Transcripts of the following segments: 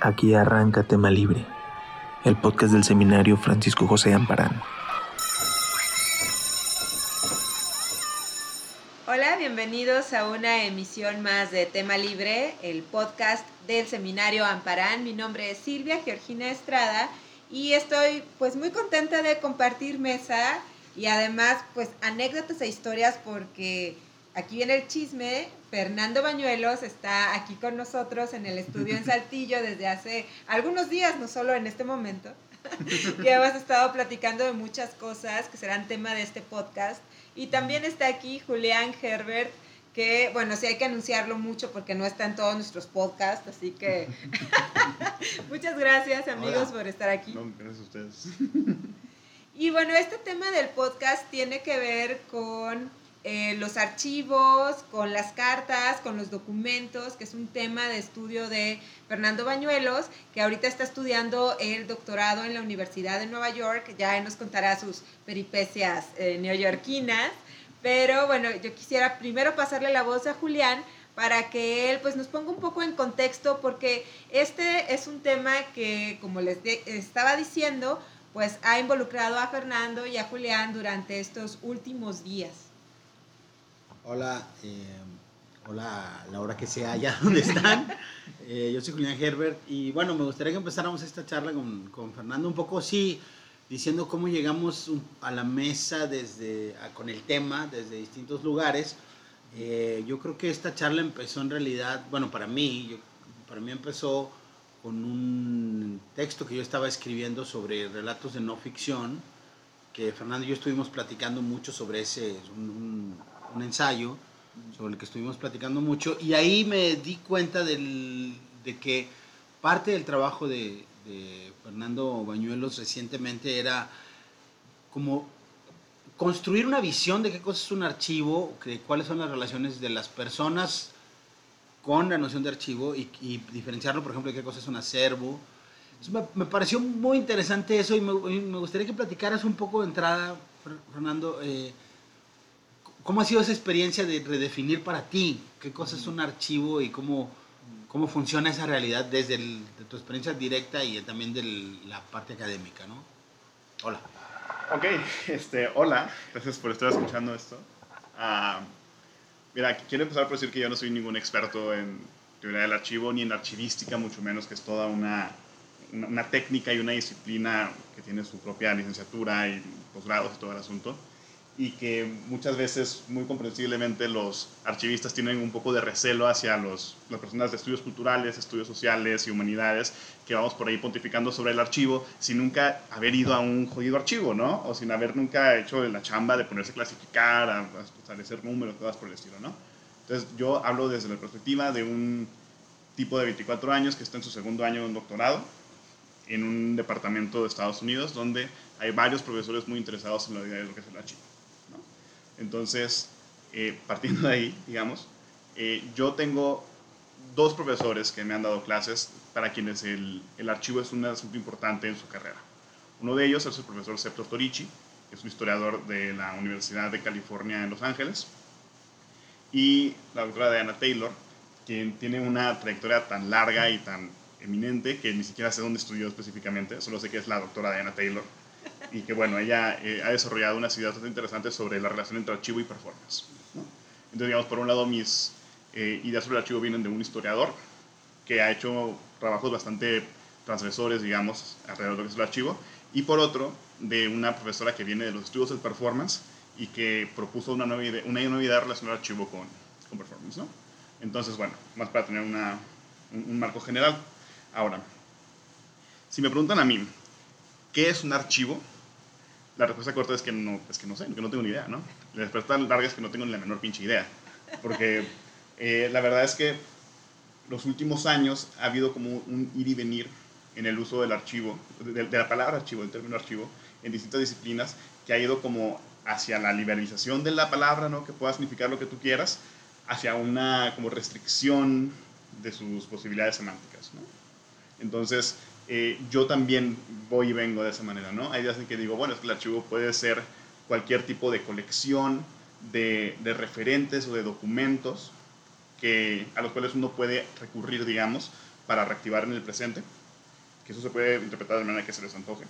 Aquí arranca Tema Libre, el podcast del seminario Francisco José Amparán. Hola, bienvenidos a una emisión más de Tema Libre, el podcast del seminario Amparán. Mi nombre es Silvia Georgina Estrada y estoy pues muy contenta de compartir mesa y además pues anécdotas e historias porque aquí viene el chisme. Fernando Bañuelos está aquí con nosotros en el estudio en Saltillo desde hace algunos días, no solo en este momento. y hemos estado platicando de muchas cosas que serán tema de este podcast. Y también está aquí Julián Herbert, que, bueno, sí hay que anunciarlo mucho porque no está en todos nuestros podcasts, así que muchas gracias amigos por estar aquí. No, gracias a ustedes. y bueno, este tema del podcast tiene que ver con eh, los archivos, con las cartas, con los documentos, que es un tema de estudio de Fernando Bañuelos, que ahorita está estudiando el doctorado en la Universidad de Nueva York, ya nos contará sus peripecias eh, neoyorquinas, pero bueno, yo quisiera primero pasarle la voz a Julián para que él pues nos ponga un poco en contexto, porque este es un tema que, como les estaba diciendo, pues ha involucrado a Fernando y a Julián durante estos últimos días. Hola, eh, hola a la hora que sea allá donde están. Eh, yo soy Julián Herbert y bueno, me gustaría que empezáramos esta charla con, con Fernando un poco, sí, diciendo cómo llegamos a la mesa desde, con el tema desde distintos lugares. Eh, yo creo que esta charla empezó en realidad, bueno, para mí, para mí empezó con un texto que yo estaba escribiendo sobre relatos de no ficción, que Fernando y yo estuvimos platicando mucho sobre ese, un un ensayo sobre el que estuvimos platicando mucho y ahí me di cuenta del, de que parte del trabajo de, de, Fernando Bañuelos recientemente era como construir una visión de qué cosa es un archivo, de cuáles son las relaciones de las personas con la noción de archivo y, y diferenciarlo, por ejemplo, de qué cosa es un acervo. Me, me, pareció muy interesante eso y me, me, gustaría que platicaras un poco de entrada, Fernando. Eh, ¿Cómo ha sido esa experiencia de redefinir para ti qué cosa es un archivo y cómo, cómo funciona esa realidad desde tu experiencia directa y también de la parte académica, ¿no? Hola. Ok, este, hola, gracias por estar escuchando esto. Uh, mira, quiero empezar por decir que yo no soy ningún experto en teoría del archivo ni en archivística, mucho menos que es toda una, una, una técnica y una disciplina que tiene su propia licenciatura y posgrados y todo el asunto y que muchas veces, muy comprensiblemente, los archivistas tienen un poco de recelo hacia los, las personas de estudios culturales, estudios sociales y humanidades, que vamos por ahí pontificando sobre el archivo sin nunca haber ido a un jodido archivo, ¿no? O sin haber nunca hecho la chamba de ponerse a clasificar, a, a establecer números, cosas por el estilo, ¿no? Entonces yo hablo desde la perspectiva de un tipo de 24 años que está en su segundo año de un doctorado en un departamento de Estados Unidos donde hay varios profesores muy interesados en lo que es el archivo. Entonces, eh, partiendo de ahí, digamos, eh, yo tengo dos profesores que me han dado clases para quienes el, archivo es un asunto importante en su carrera. Uno de ellos es el profesor Septo Torici, que es un historiador de la Universidad de California en Los Ángeles, y la doctora Diana Taylor, quien tiene una trayectoria tan larga y tan eminente que ni siquiera sé dónde estudió específicamente, solo sé que es la doctora Diana Taylor y que bueno, ella eh, ha desarrollado unas ideas bastante interesantes sobre la relación entre archivo y performance. ¿no? Entonces, digamos, por un lado, mis eh, ideas sobre el archivo vienen de un historiador que ha hecho trabajos bastante transgresores, digamos, alrededor de lo que es el archivo, y por otro, de una profesora que viene de los estudios del performance y que propuso una nueva idea, una nueva idea relacionada al archivo con, con performance, ¿no? Entonces, bueno, más para tener una, un, un marco general. Ahora, si me preguntan a mí, ¿qué es un archivo? La respuesta corta es que no, es que no sé, que no tengo ni idea, ¿no? La respuesta larga es que no tengo ni la menor pinche idea. Porque eh, la verdad es que los últimos años ha habido como un ir y venir en el uso del archivo, de, de la palabra archivo, del término archivo, en distintas disciplinas, que ha ido como hacia la liberalización de la palabra, ¿no? Que pueda significar lo que tú quieras, hacia una como restricción de sus posibilidades semánticas, ¿no? Entonces, eh, yo también voy y vengo de esa manera, ¿no? Hay días en que digo, bueno, es que el archivo puede ser cualquier tipo de colección de, de referentes o de documentos que, a los cuales uno puede recurrir, digamos, para reactivar en el presente, que eso se puede interpretar de manera que se les antoje.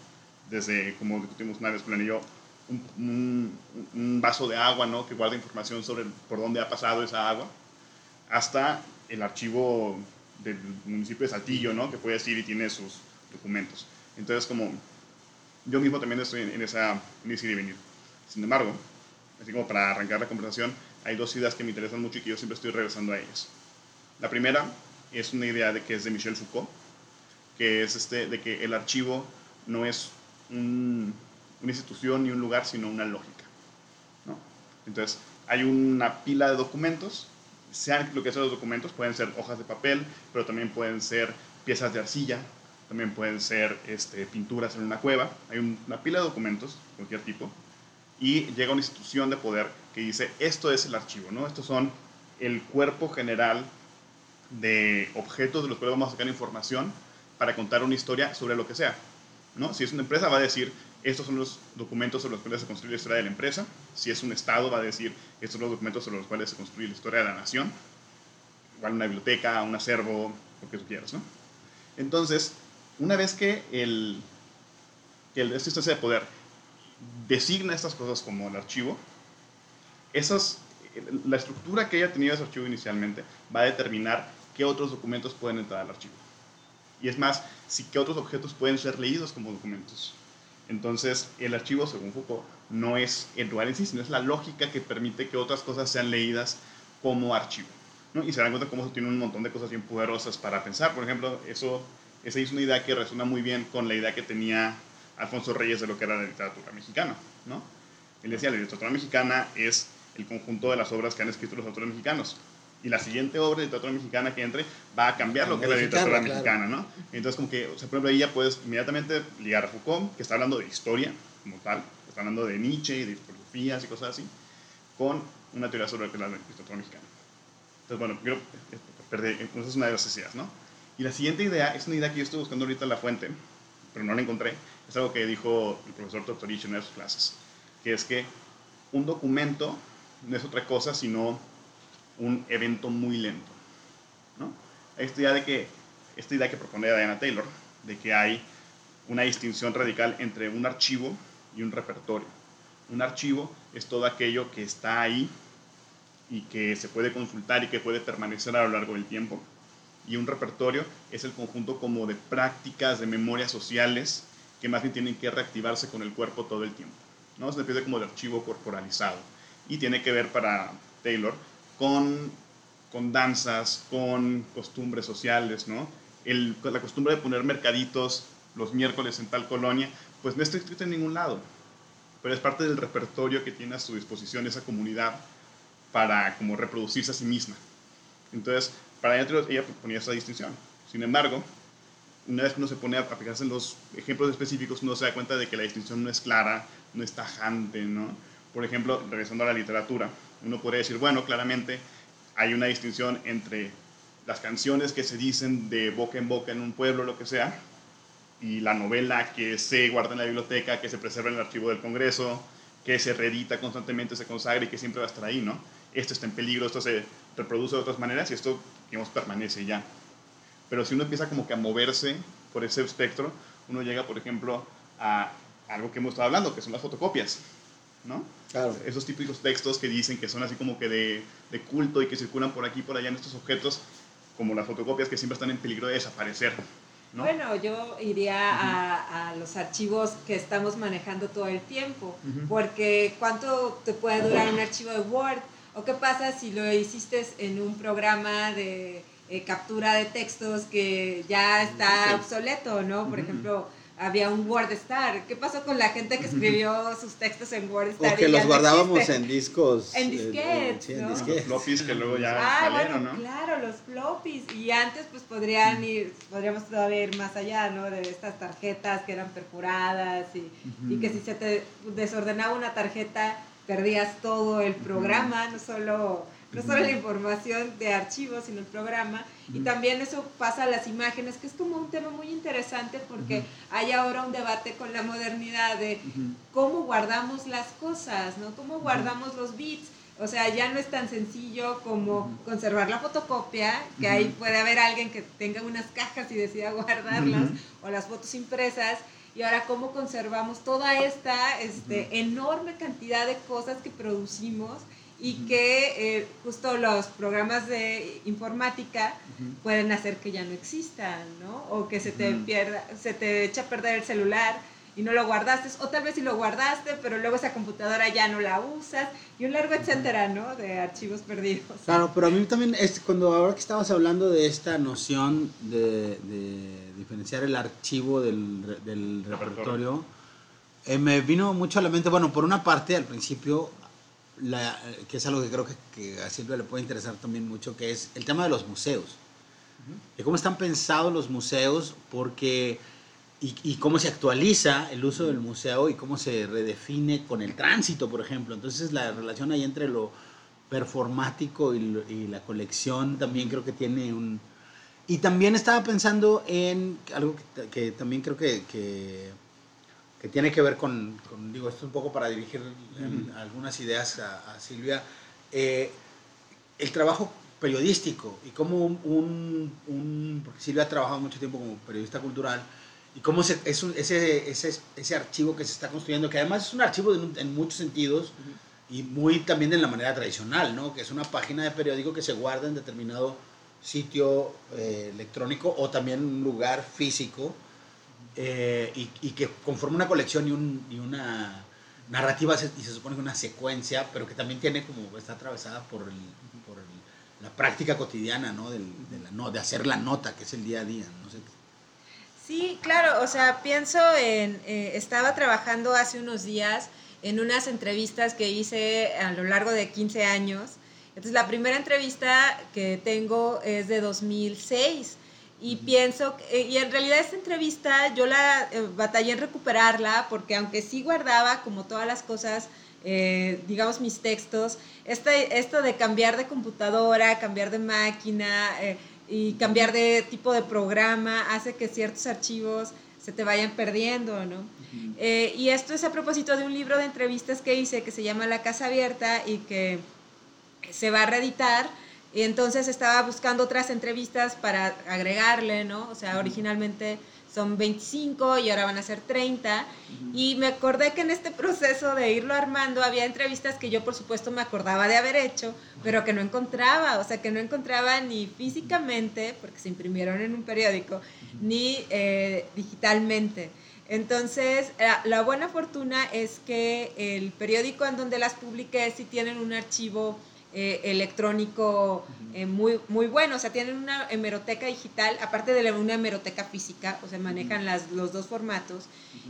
Desde, como discutimos una vez yo, un, un, un, vaso de agua, ¿no? Que guarda información sobre por dónde ha pasado esa agua, hasta el archivo del municipio de Saltillo, ¿no? Que puede ir y tiene sus documentos. Entonces, como yo mismo también estoy en, esa, en ese ir y venir. Sin embargo, así como para arrancar la conversación, hay dos ideas que me interesan mucho y que yo siempre estoy regresando a ellas. La primera es una idea de que es de Michel Foucault, que es este, de que el archivo no es un, una institución ni un lugar, sino una lógica. ¿no? Entonces, hay una pila de documentos, sean lo que sean los documentos, pueden ser hojas de papel, pero también pueden ser piezas de arcilla, también pueden ser este, pinturas en una cueva, hay una pila de documentos, cualquier tipo, y llega una institución de poder que dice, esto es el archivo, ¿no? Estos son el cuerpo general de objetos de los cuales vamos a sacar información para contar una historia sobre lo que sea, ¿no? Si es una empresa va a decir, estos son los documentos sobre los cuales se construye la historia de la empresa, si es un estado va a decir, estos son los documentos sobre los cuales se construye la historia de la nación, igual una biblioteca, un acervo, lo que tú quieras, ¿no? Entonces, una vez que el, que el, esta instancia de poder designa estas cosas como el archivo, esas, la estructura que haya tenido ese archivo inicialmente va a determinar qué otros documentos pueden entrar al archivo. Y es más, si qué otros objetos pueden ser leídos como documentos. Entonces, el archivo, según Foucault, no es el lugar en sí, sino es la lógica que permite que otras cosas sean leídas como archivo. ¿no? Y se dan cuenta cómo eso tiene un montón de cosas bien poderosas para pensar. Por ejemplo, eso, esa es una idea que resuena muy bien con la idea que tenía Alfonso Reyes de lo que era la literatura mexicana. ¿no? Él decía, la literatura mexicana es el conjunto de las obras que han escrito los autores mexicanos. Y la siguiente obra de literatura mexicana que entre va a cambiar lo que es la literatura mexicana, ¿no? Entonces, como que, o sea, por ejemplo, ahí ya puedes inmediatamente ligar a Foucault, que está hablando de historia como tal, está hablando de Nietzsche y de filosofías y cosas así, con una teoría sobre lo que es la literatura mexicana. Entonces, bueno, perder, entonces es una de las ideas, ¿no? Y la siguiente idea es una idea que yo estoy buscando ahorita en la fuente, pero no la encontré. Es algo que dijo el profesor Tortorich en una de sus clases, que es que un documento no es otra cosa sino un evento muy lento. ¿no? Esta, idea de que, esta idea que propone Diana Taylor, de que hay una distinción radical entre un archivo y un repertorio. Un archivo es todo aquello que está ahí y que se puede consultar y que puede permanecer a lo largo del tiempo. Y un repertorio es el conjunto como de prácticas, de memorias sociales que más bien tienen que reactivarse con el cuerpo todo el tiempo. ¿no? Se empieza como de archivo corporalizado y tiene que ver para Taylor con, con danzas, con costumbres sociales, ¿no? La costumbre de poner mercaditos los miércoles en tal colonia, pues no está escrito en ningún lado, pero es parte del repertorio que tiene a su disposición esa comunidad para como reproducirse a sí misma. Entonces, para ella, ella ponía esa distinción. Sin embargo, una vez que uno se pone a fijarse en los ejemplos específicos, uno se da cuenta de que la distinción no es clara, no es tajante, ¿no? Por ejemplo, regresando a la literatura, uno podría decir, bueno, claramente hay una distinción entre las canciones que se dicen de boca en boca en un pueblo, lo que sea, y la novela que se guarda en la biblioteca, que se preserva en el archivo del Congreso, que se reedita constantemente, se consagra y que siempre va a estar ahí, ¿no? Esto está en peligro, esto se reproduce de otras maneras y esto, digamos, permanece ya. Pero si uno empieza como que a moverse por ese espectro, uno llega, por ejemplo, a algo que hemos estado hablando, que son las fotocopias. ¿no? Claro. Esos típicos textos que dicen que son así como que de, de, culto y que circulan por aquí y por allá en estos objetos, como las fotocopias que siempre están en peligro de desaparecer. ¿no? Bueno, yo iría uh -huh. a, a, los archivos que estamos manejando todo el tiempo, uh -huh. porque ¿cuánto te puede durar un archivo de Word? ¿O qué pasa si lo hiciste en un programa de eh, captura de textos que ya está sí. obsoleto, ¿no? Por uh -huh. ejemplo, había un WordStar. ¿Qué pasó con la gente que escribió sus textos en WordStar? O que los guardábamos no en discos. En disquetes, sí, ¿no? Los floppies que luego ya ah, salieron, bueno, ¿no? Claro, los floppies. Y antes pues podrían ir, podríamos todavía ir más allá, ¿no? De estas tarjetas que eran perforadas y, uh -huh. y que si se te desordenaba una tarjeta perdías todo el programa, no solo no solo la información de archivos, sino el programa. Y también eso pasa a las imágenes, que es como un tema muy interesante porque hay ahora un debate con la modernidad de cómo guardamos las cosas, ¿no? Cómo guardamos los bits. O sea, ya no es tan sencillo como conservar la fotocopia, que ahí puede haber alguien que tenga unas cajas y decida guardarlas, o las fotos impresas, y ahora cómo conservamos toda esta este, enorme cantidad de cosas que producimos y que eh, justo los programas de informática pueden hacer que ya no existan, ¿no? O que se te pierda, se te echa a perder el celular y no lo guardaste, o tal vez si lo guardaste, pero luego esa computadora ya no la usas, y un largo etcétera, ¿no? De archivos perdidos. Claro, pero a mí también, es, cuando ahora que estabas hablando de esta noción de, diferenciar el archivo del, del repertorio, eh, me vino mucho a la mente, bueno, por una parte, al principio, la, que es algo que creo que, que, a Silvia le puede interesar también mucho, que es el tema de los museos. De cómo están pensados los museos, porque y, cómo se actualiza el uso del museo y cómo se redefine con el tránsito, por ejemplo. Entonces la relación ahí entre lo performático y, la colección también creo que tiene un... Y también estaba pensando en algo que, también creo que, que, tiene que ver con, digo, esto un poco para dirigir algunas ideas a, Silvia, eh, el trabajo periodístico y cómo un, un, porque Silvia ha trabajado mucho tiempo como periodista cultural, y cómo es ese, ese, ese, archivo que se está construyendo, que además es un archivo en, muchos sentidos y muy también en la manera tradicional, ¿no? que es una página de periódico que se guarda en determinado sitio eh, electrónico o también un lugar físico eh, y, que conforma una colección y, un, y una narrativa y se supone que una secuencia, pero que también tiene como está atravesada por, el, por la práctica cotidiana, ¿no? de, la, no, de hacer la nota, que es el día a día. No sé Sí, claro, o sea, pienso en, eh, estaba trabajando hace unos días en unas entrevistas que hice a lo largo de 15 años. Entonces, la primera entrevista que tengo es de 2006 y pienso, eh, y en realidad esta entrevista yo la eh, batallé en recuperarla porque aunque sí guardaba como todas las cosas, digamos mis textos, este, esto de cambiar de computadora, cambiar de máquina, y cambiar de tipo de programa hace que ciertos archivos se te vayan perdiendo, ¿no? Eh, y esto es a propósito de un libro de entrevistas que hice que se llama La Casa Abierta y que se va a reeditar. Y entonces estaba buscando otras entrevistas para agregarle, ¿no? O sea, originalmente son 25 y ahora van a ser 30. Y me acordé que en este proceso de irlo armando había entrevistas que yo por supuesto me acordaba de haber hecho, pero que no encontraba, o sea, que no encontraba ni físicamente, porque se imprimieron en un periódico, ni eh, digitalmente. Entonces, la, buena fortuna es que el periódico en donde las publiqué sí tienen un archivo eh, electrónico eh, muy, muy bueno. O sea, tienen una hemeroteca digital, aparte de una hemeroteca física, o sea, manejan las, los dos formatos.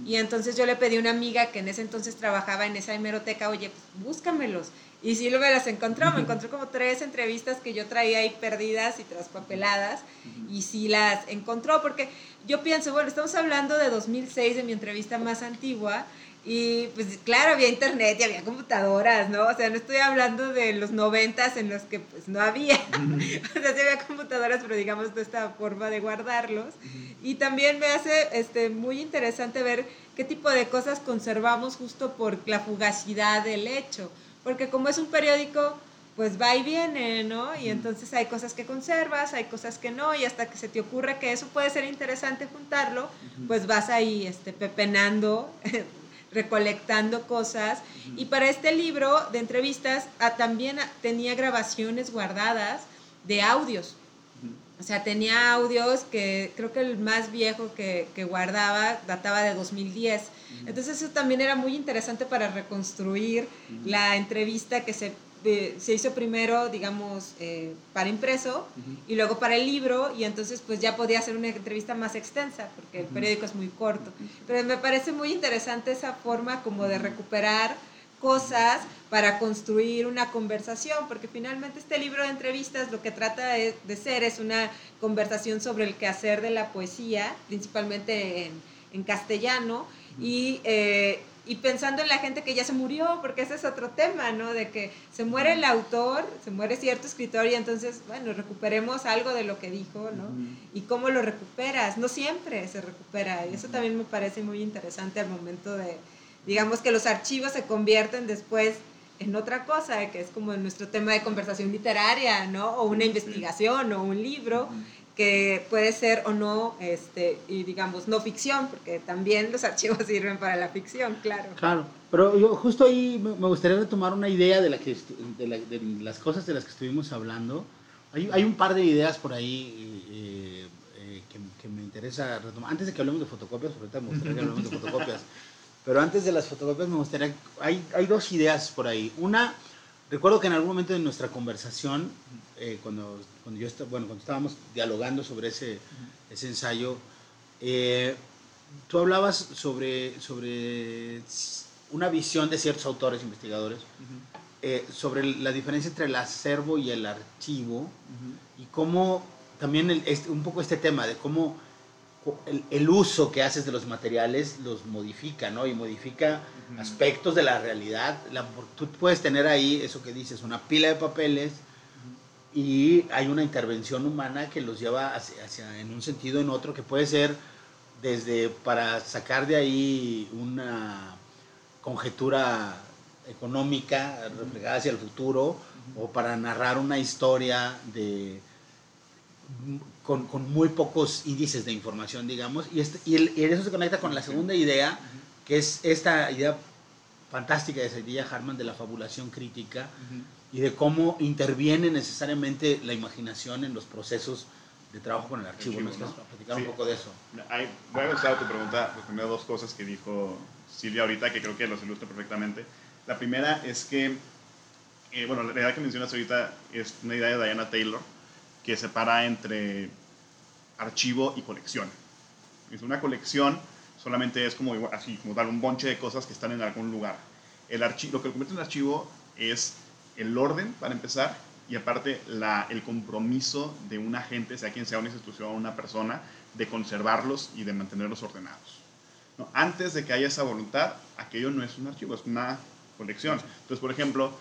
Y entonces yo le pedí a una amiga que en ese entonces trabajaba en esa hemeroteca, oye, pues búscamelos. Y sí lo me las encontró, me encontró como tres entrevistas que yo traía ahí perdidas y traspapeladas, y sí las encontró, porque yo pienso, bueno, estamos hablando de 2006, de mi entrevista más antigua, y pues claro, había internet y había computadoras, ¿no? O sea, no estoy hablando de los noventas en los que pues no había. o sea, sí había computadoras, pero digamos de esta forma de guardarlos. Y también me hace este, muy interesante ver qué tipo de cosas conservamos justo por la fugacidad del hecho. Porque como es un periódico, pues va y viene, ¿no? Y entonces hay cosas que conservas, hay cosas que no, y hasta que se te ocurre que eso puede ser interesante juntarlo, pues vas ahí este, pepenando recolectando cosas. Y para este libro de entrevistas ah, también tenía grabaciones guardadas de audios. O sea, tenía audios que creo que el más viejo que, que guardaba databa de 2010. Entonces eso también era muy interesante para reconstruir la entrevista que se se hizo primero, digamos, eh, para impreso y luego para el libro y entonces pues ya podía hacer una entrevista más extensa porque el periódico es muy corto. Pero me parece muy interesante esa forma como de recuperar cosas para construir una conversación, porque finalmente este libro de entrevistas lo que trata de, ser es una conversación sobre el quehacer de la poesía, principalmente en, en castellano, y eh, y pensando en la gente que ya se murió, porque ese es otro tema, ¿no? De que se muere el autor, se muere cierto escritor y entonces, bueno, recuperemos algo de lo que dijo, ¿no? Y cómo lo recuperas. No siempre se recupera. Y eso también me parece muy interesante al momento de, digamos, que los archivos se convierten después en otra cosa, que es como nuestro tema de conversación literaria, ¿no? O una investigación o un libro que puede ser o no, este, y digamos, no ficción, porque también los archivos sirven para la ficción, claro. Claro, pero yo justo ahí me gustaría retomar una idea de, la que, de, las cosas de las que estuvimos hablando. Hay, hay un par de ideas por ahí eh, eh, que, que, me interesa retomar. Antes de que hablemos de fotocopias, ahorita me gustaría que hablemos de fotocopias. Pero antes de las fotocopias me gustaría... Hay, hay dos ideas por ahí. Una, recuerdo que en algún momento de nuestra conversación, eh, cuando, cuando, yo bueno, cuando estábamos dialogando sobre ese, ese ensayo, eh, tú hablabas sobre, sobre una visión de ciertos autores, investigadores, eh, sobre la diferencia entre el acervo y el archivo y cómo también este, un poco este tema de cómo el, uso que haces de los materiales los modifica, ¿no? Y modifica aspectos de la realidad. tú puedes tener ahí, eso que dices, una pila de papeles y hay una intervención humana que los lleva hacia, en un sentido en otro, que puede ser desde para sacar de ahí una conjetura económica reflejada hacia el futuro o para narrar una historia de con, con, muy pocos índices de información, digamos, y, este, y, el, y, eso se conecta con la segunda idea, que es esta idea fantástica de Saidiya Harman de la fabulación crítica y de cómo interviene necesariamente la imaginación en los procesos de trabajo con el archivo. ¿no? platicar un poco de eso? voy a tu pregunta, pues primero dos cosas que dijo Silvia ahorita, que creo que los ilustra perfectamente. La primera es que, eh, bueno, la idea que mencionas ahorita es una idea de Diana Taylor, que separa entre archivo y colección. Es una colección solamente es como así, como dar un bonche de cosas que están en algún lugar. El archivo, lo que convierte en archivo es el orden, para empezar, y aparte la, el compromiso de un agente, sea quien sea una institución o una persona, de conservarlos y de mantenerlos ordenados. ¿No? Antes de que haya esa voluntad, aquello no es un archivo, es una colección. Entonces, por ejemplo,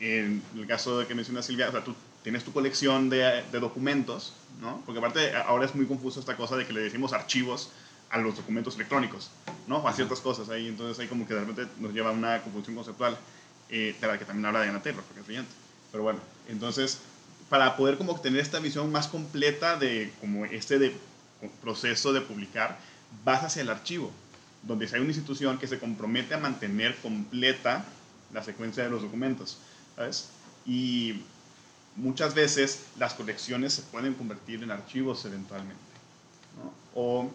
en el caso de que menciona Silvia, o sea, tú tienes tu colección de, de, documentos, ¿no? Porque aparte ahora es muy confuso esta cosa de que le decimos archivos a los documentos electrónicos, ¿no? O a ciertas cosas ahí, entonces ahí como que de repente nos lleva a una confusión conceptual, eh, de la que también habla Diana Taylor, porque es brillante. Pero bueno, entonces, para poder como tener esta visión más completa de como este proceso de publicar, vas hacia el archivo, donde hay una institución que se compromete a mantener completa la secuencia de los documentos, ¿sabes? Y muchas veces las colecciones se pueden convertir en archivos eventualmente, o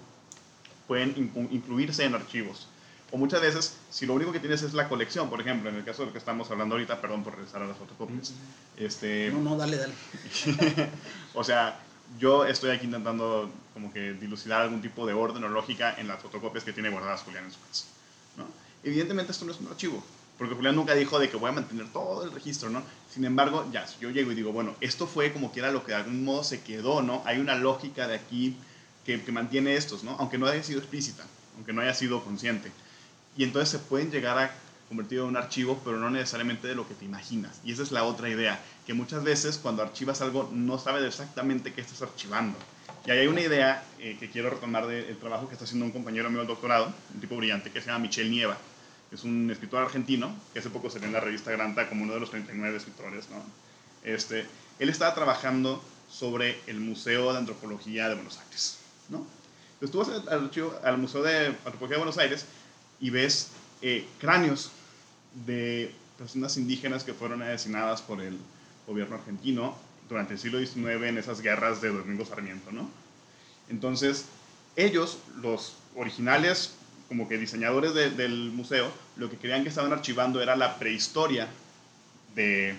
pueden incluirse en archivos. O muchas veces, si lo único que tienes es la colección, por ejemplo, en el caso de lo que estamos hablando ahorita, perdón por regresar a las fotocopias. Este, no, no, dale, dale. o sea, yo estoy aquí intentando como que dilucidar algún tipo de orden o lógica en las fotocopias que tiene guardadas Julián en su casa. ¿no? Evidentemente esto no es un archivo, porque Julián nunca dijo de que voy a mantener todo el registro, ¿no? Sin embargo, ya, si yo llego y digo, bueno, esto fue como que era lo que de algún modo se quedó, ¿no? Hay una lógica de aquí que, que mantiene estos, ¿no? Aunque no haya sido explícita, aunque no haya sido consciente. Y entonces se pueden llegar a convertir en un archivo, pero no necesariamente de lo que te imaginas. Y esa es la otra idea, que muchas veces cuando archivas algo no sabes exactamente qué estás archivando. Y ahí hay una idea eh, que quiero retomar del trabajo que está haciendo un compañero mío del doctorado, un tipo brillante, que se llama Michel Nieva es un escritor argentino, que hace poco salió en la revista Granta como uno de los 39 escritores, ¿no? Este, él estaba trabajando sobre el Museo de Antropología de Buenos Aires, ¿no? Entonces tú vas al, al Museo de Antropología de Buenos Aires y ves eh, cráneos de personas indígenas que fueron asesinadas por el gobierno argentino durante el siglo XIX en esas guerras de Domingo Sarmiento, ¿no? Entonces, ellos, los originales como que diseñadores del museo, lo que querían que estaban archivando era la prehistoria de,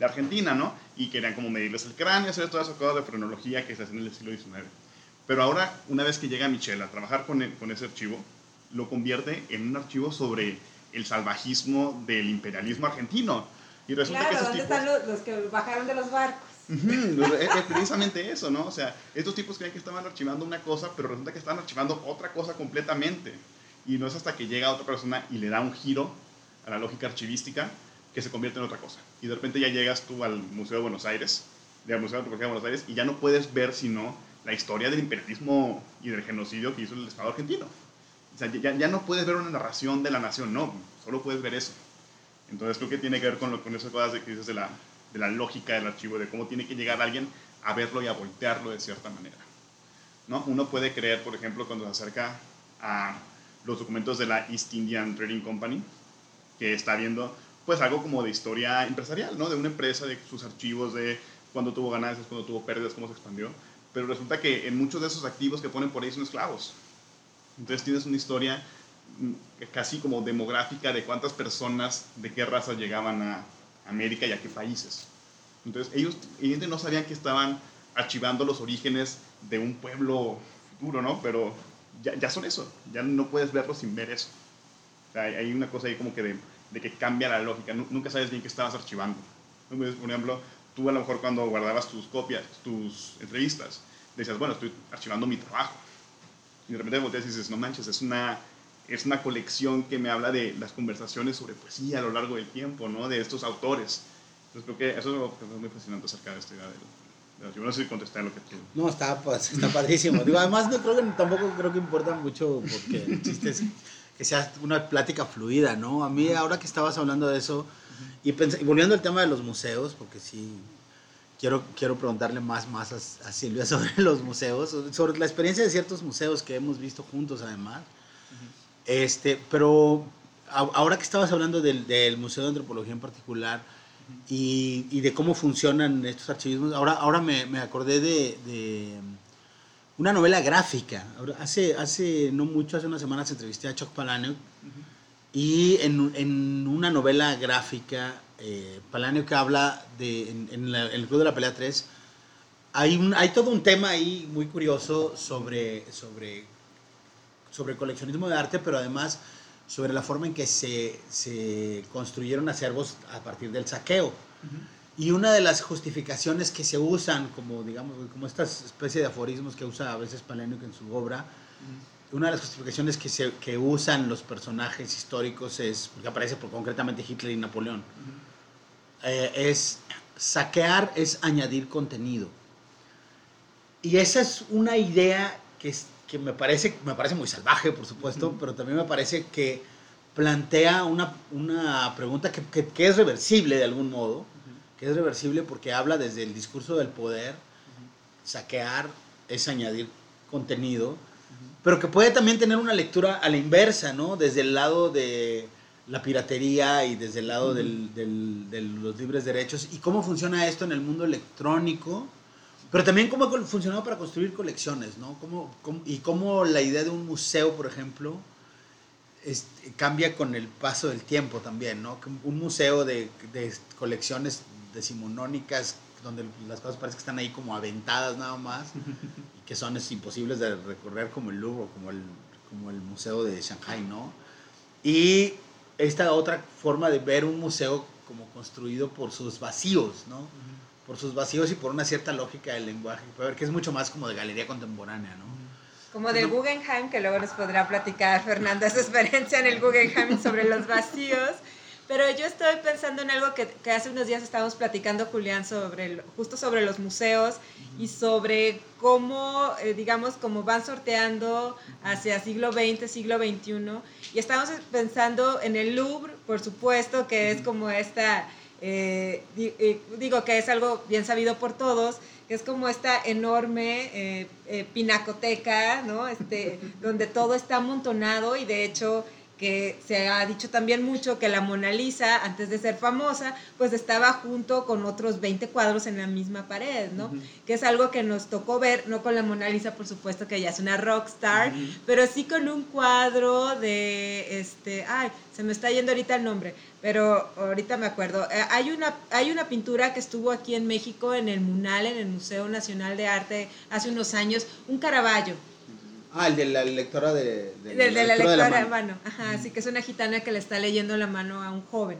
Argentina, ¿no? Y querían como medirles el cráneo, hacer todas esas cosas de frenología que se hacen en el siglo XIX. Pero ahora, una vez que llega Michelle a trabajar con ese archivo, lo convierte en un archivo sobre el salvajismo del imperialismo argentino. Y resulta claro, que ¿dónde están los, los, que bajaron de los barcos? es, precisamente eso, ¿no? O sea, estos tipos creen que estaban archivando una cosa, pero resulta que estaban archivando otra cosa completamente. Y no es hasta que llega otra persona y le da un giro a la lógica archivística que se convierte en otra cosa. Y de repente ya llegas tú al Museo de Buenos Aires, al Museo de de Buenos Aires, y ya no puedes ver sino la historia del imperialismo y del genocidio que hizo el Estado argentino. Ya no puedes ver una narración de la nación, no, solo puedes ver eso. Entonces creo que tiene que ver con, lo, con esas cosas que dices de la, de la lógica del archivo, de cómo tiene que llegar alguien a verlo y a voltearlo de cierta manera. ¿no? Uno puede creer, por ejemplo, cuando se acerca a los documentos de la East Indian Trading Company, que está viendo pues algo como de historia empresarial, ¿no? De una empresa, de sus archivos, de cuándo tuvo ganancias, cuándo tuvo pérdidas, cómo se expandió. Pero resulta que en muchos de esos activos que ponen por ahí son esclavos. Entonces tienes una historia mm, casi como demográfica de cuántas personas de qué raza llegaban a América y a qué países. Entonces ellos evidentemente no sabían que estaban archivando los orígenes de un pueblo futuro, ¿no? Pero ya, ya son eso, ya no puedes verlo sin ver eso. O sea, hay una cosa ahí como que de, de que cambia la lógica, nunca sabes bien qué estabas archivando. Por ejemplo, tú a lo mejor cuando guardabas tus copias, tus entrevistas, decías, bueno, estoy archivando mi trabajo. Y de repente volteas y dices, no manches, es una, es una colección que me habla de las conversaciones sobre poesía a lo largo del tiempo, ¿no? De estos autores. Entonces creo que eso es lo que es muy fascinante acerca de esta idea yo no sé si lo que tú. No, está, pues, está padrísimo. Digo, además, no creo que tampoco creo que importa mucho porque el chiste es que sea una plática fluida, ¿no? A mí, ahora que estabas hablando de eso, y, volviendo al tema de los museos, porque sí, quiero, quiero preguntarle más, más a, Silvia sobre los museos, sobre la experiencia de ciertos museos que hemos visto juntos, además. este, pero ahora que estabas hablando del, del Museo de Antropología en particular, y, y, de cómo funcionan estos archivismos. Ahora, ahora me, me acordé de, de, una novela gráfica. Hace, hace no mucho, hace unas semanas entrevisté a Chuck Palahniuk y en, en, una novela gráfica, eh, Palahniuk habla de, en, en, el Club de la Pelea 3, hay, un, hay todo un tema ahí muy curioso sobre, sobre, sobre coleccionismo de arte, pero además sobre la forma en que se, se construyeron acervos a partir del saqueo. Y una de las justificaciones que se usan, como digamos, como esta especie de aforismos que usa a veces Palénico en su obra, una de las justificaciones que, se, que usan los personajes históricos es, porque aparece por, concretamente Hitler y Napoleón, eh, es saquear es añadir contenido. Y esa es una idea que es, que me parece, me parece muy salvaje, por supuesto, pero también me parece que plantea una, una pregunta que, que, es reversible de algún modo, que es reversible porque habla desde el discurso del poder, saquear es añadir contenido, pero que puede también tener una lectura a la inversa, ¿no? Desde el lado de la piratería y desde el lado del, del, de los libres derechos y cómo funciona esto en el mundo electrónico pero también cómo ha funcionado para construir colecciones, ¿no? Cómo, y cómo la idea de un museo, por ejemplo, cambia con el paso del tiempo también, ¿no? Un museo de, de, colecciones decimonónicas, donde las cosas parecen que están ahí como aventadas nada más, y que son imposibles de recorrer como el Louvre, como el, como el Museo de Shanghai, ¿no? Y esta otra forma de ver un museo como construido por sus vacíos, ¿no? por sus vacíos y por una cierta lógica del lenguaje, que es mucho más como de galería contemporánea, ¿no? Como del Guggenheim, que luego nos podrá platicar Fernanda su experiencia en el Guggenheim sobre los vacíos. Pero yo estoy pensando en algo que, que hace unos días estábamos platicando, Julián, sobre justo sobre los museos y sobre cómo, eh, digamos, cómo van sorteando hacia siglo XX, siglo XXI. Y estábamos pensando en el Louvre, por supuesto, que es como esta eh, eh, digo que es algo bien sabido por todos, que es como esta enorme eh, pinacoteca, ¿no? Este, donde todo está amontonado y de hecho que se ha dicho también mucho que la Mona Lisa, antes de ser famosa, pues estaba junto con otros 20 cuadros en la misma pared, ¿no? Que es algo que nos tocó ver, no con la Mona Lisa, por supuesto, que ella es una rockstar, pero sí con un cuadro de, este, ay, se me está yendo ahorita el nombre, pero ahorita me acuerdo. Eh, hay, una, hay una pintura que estuvo aquí en México, en el Munal, en el Museo Nacional de Arte, hace unos años, un Caravaggio Ah, el de la lectora de, de, de, la, lectora de, mano. Ajá, así que es una gitana que le está leyendo la mano a un joven.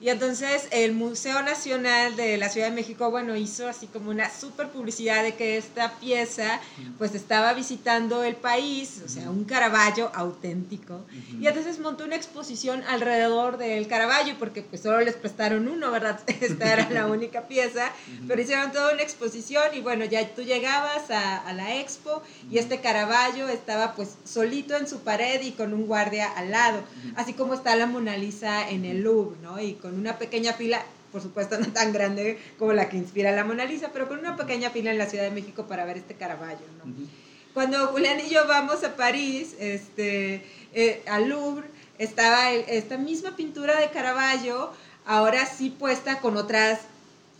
Y entonces el Museo Nacional de la Ciudad de México, bueno, hizo así como una super publicidad de que esta pieza pues estaba visitando el país, o sea, un Caravaggio auténtico. Y entonces montó una exposición alrededor del Caravaggio, porque pues solo les prestaron uno, ¿verdad? Esta era la única pieza, pero hicieron toda una exposición y bueno, ya tú llegabas a, a la expo y este Caravaggio estaba pues solito en su pared y con un guardia al lado, así como está la Mona Lisa en el Louvre, ¿no? Y con una pequeña fila, por supuesto no tan grande como la que inspira la Mona Lisa, pero con una pequeña fila en la Ciudad de México para ver este Caravaggio. ¿no? Cuando Julián y yo vamos a París, este, eh, al Louvre, estaba esta misma pintura de Caravaggio, ahora sí puesta con otras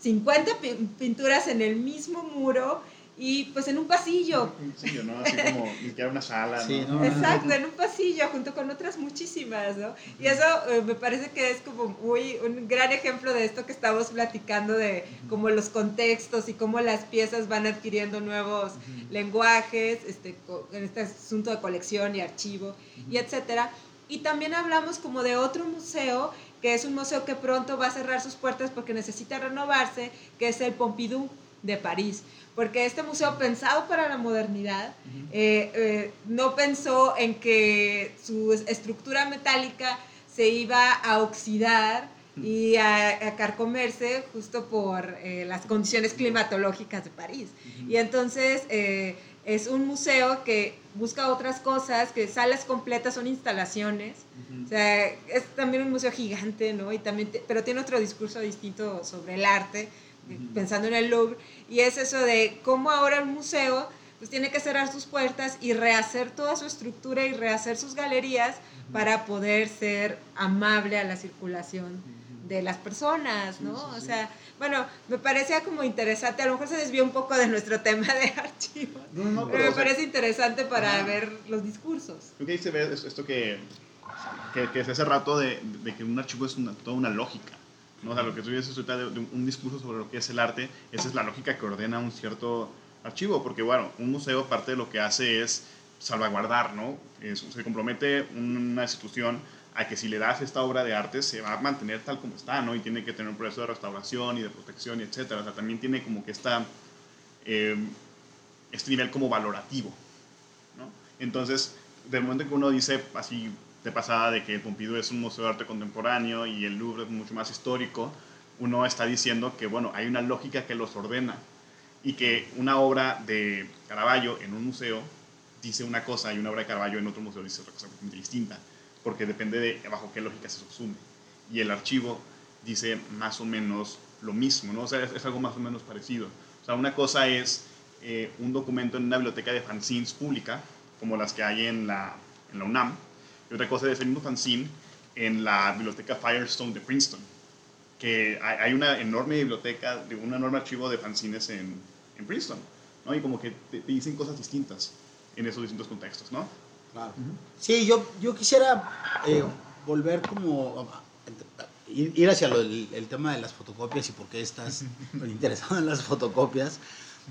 50 pinturas en el mismo muro y pues en un pasillo. Un pasillo, ¿no? Así como limpiar una sala, Sí, ¿no? ¿no? Exacto, en un pasillo junto con otras muchísimas, ¿no? Y eso eh, me parece que es como muy un gran ejemplo de esto que estamos platicando de como los contextos y cómo las piezas van adquiriendo nuevos lenguajes, este, en este asunto de colección y archivo y etcétera. Y también hablamos como de otro museo que es un museo que pronto va a cerrar sus puertas porque necesita renovarse, que es el Pompidou de París. Porque este museo pensado para la modernidad eh, eh, no pensó en que su es- estructura metálica se iba a oxidar y a, a carcomerse justo por eh, las condiciones climatológicas de París. Y entonces eh, es un museo que busca otras cosas, que salas completas son instalaciones. O sea, es también un museo gigante, ¿no? Y también te- pero tiene otro discurso distinto sobre el arte, pensando en el Louvre. Y es eso de cómo ahora el museo pues tiene que cerrar sus puertas y rehacer toda su estructura y rehacer sus galerías para poder ser amable a la circulación de las personas, ¿no? O sea, bueno, me parecía como interesante, a lo mejor se desvió un poco de nuestro tema de archivos, No, no, pero pero, me o sea, parece interesante para ver los discursos. Creo que ahí se ve es- esto que, que, que es hace rato de, de que un archivo es una, toda una lógica. ¿No? O sea, lo que de, de un discurso sobre lo que es el arte, esa es la lógica que ordena un cierto archivo, porque bueno, un museo parte de lo que hace es salvaguardar, ¿no? Es- se compromete una institución a que si le das esta obra de arte se va a mantener tal como está, ¿no? Y tiene que tener un proceso de restauración y de protección y etcétera. O sea, también tiene como que esta, eh, este nivel como valorativo, ¿no? Entonces, del momento en que uno dice así de pasada de que el Pompidou es un museo de arte contemporáneo y el Louvre es mucho más histórico, uno está diciendo que, bueno, hay una lógica que los ordena y que una obra de Caravaggio en un museo dice una cosa y una obra de Caravaggio en otro museo dice otra cosa completamente distinta, porque depende de bajo qué lógica se subsume. Y el archivo dice más o menos lo mismo, ¿no? O sea, es, es algo más o menos parecido. O sea, una cosa es eh, un documento en una biblioteca de fanzines pública, como las que hay en la, en la UNAM, y otra cosa es el mismo fanzine en la biblioteca Firestone de Princeton, que hay, una enorme biblioteca, de un enorme archivo de fanzines en, en Princeton, ¿no? Y como que te, te dicen cosas distintas en esos distintos contextos, ¿no? Claro. Sí, yo, yo quisiera eh, volver como ir ir hacia lo del- el tema de las fotocopias y por qué estás interesado en las fotocopias.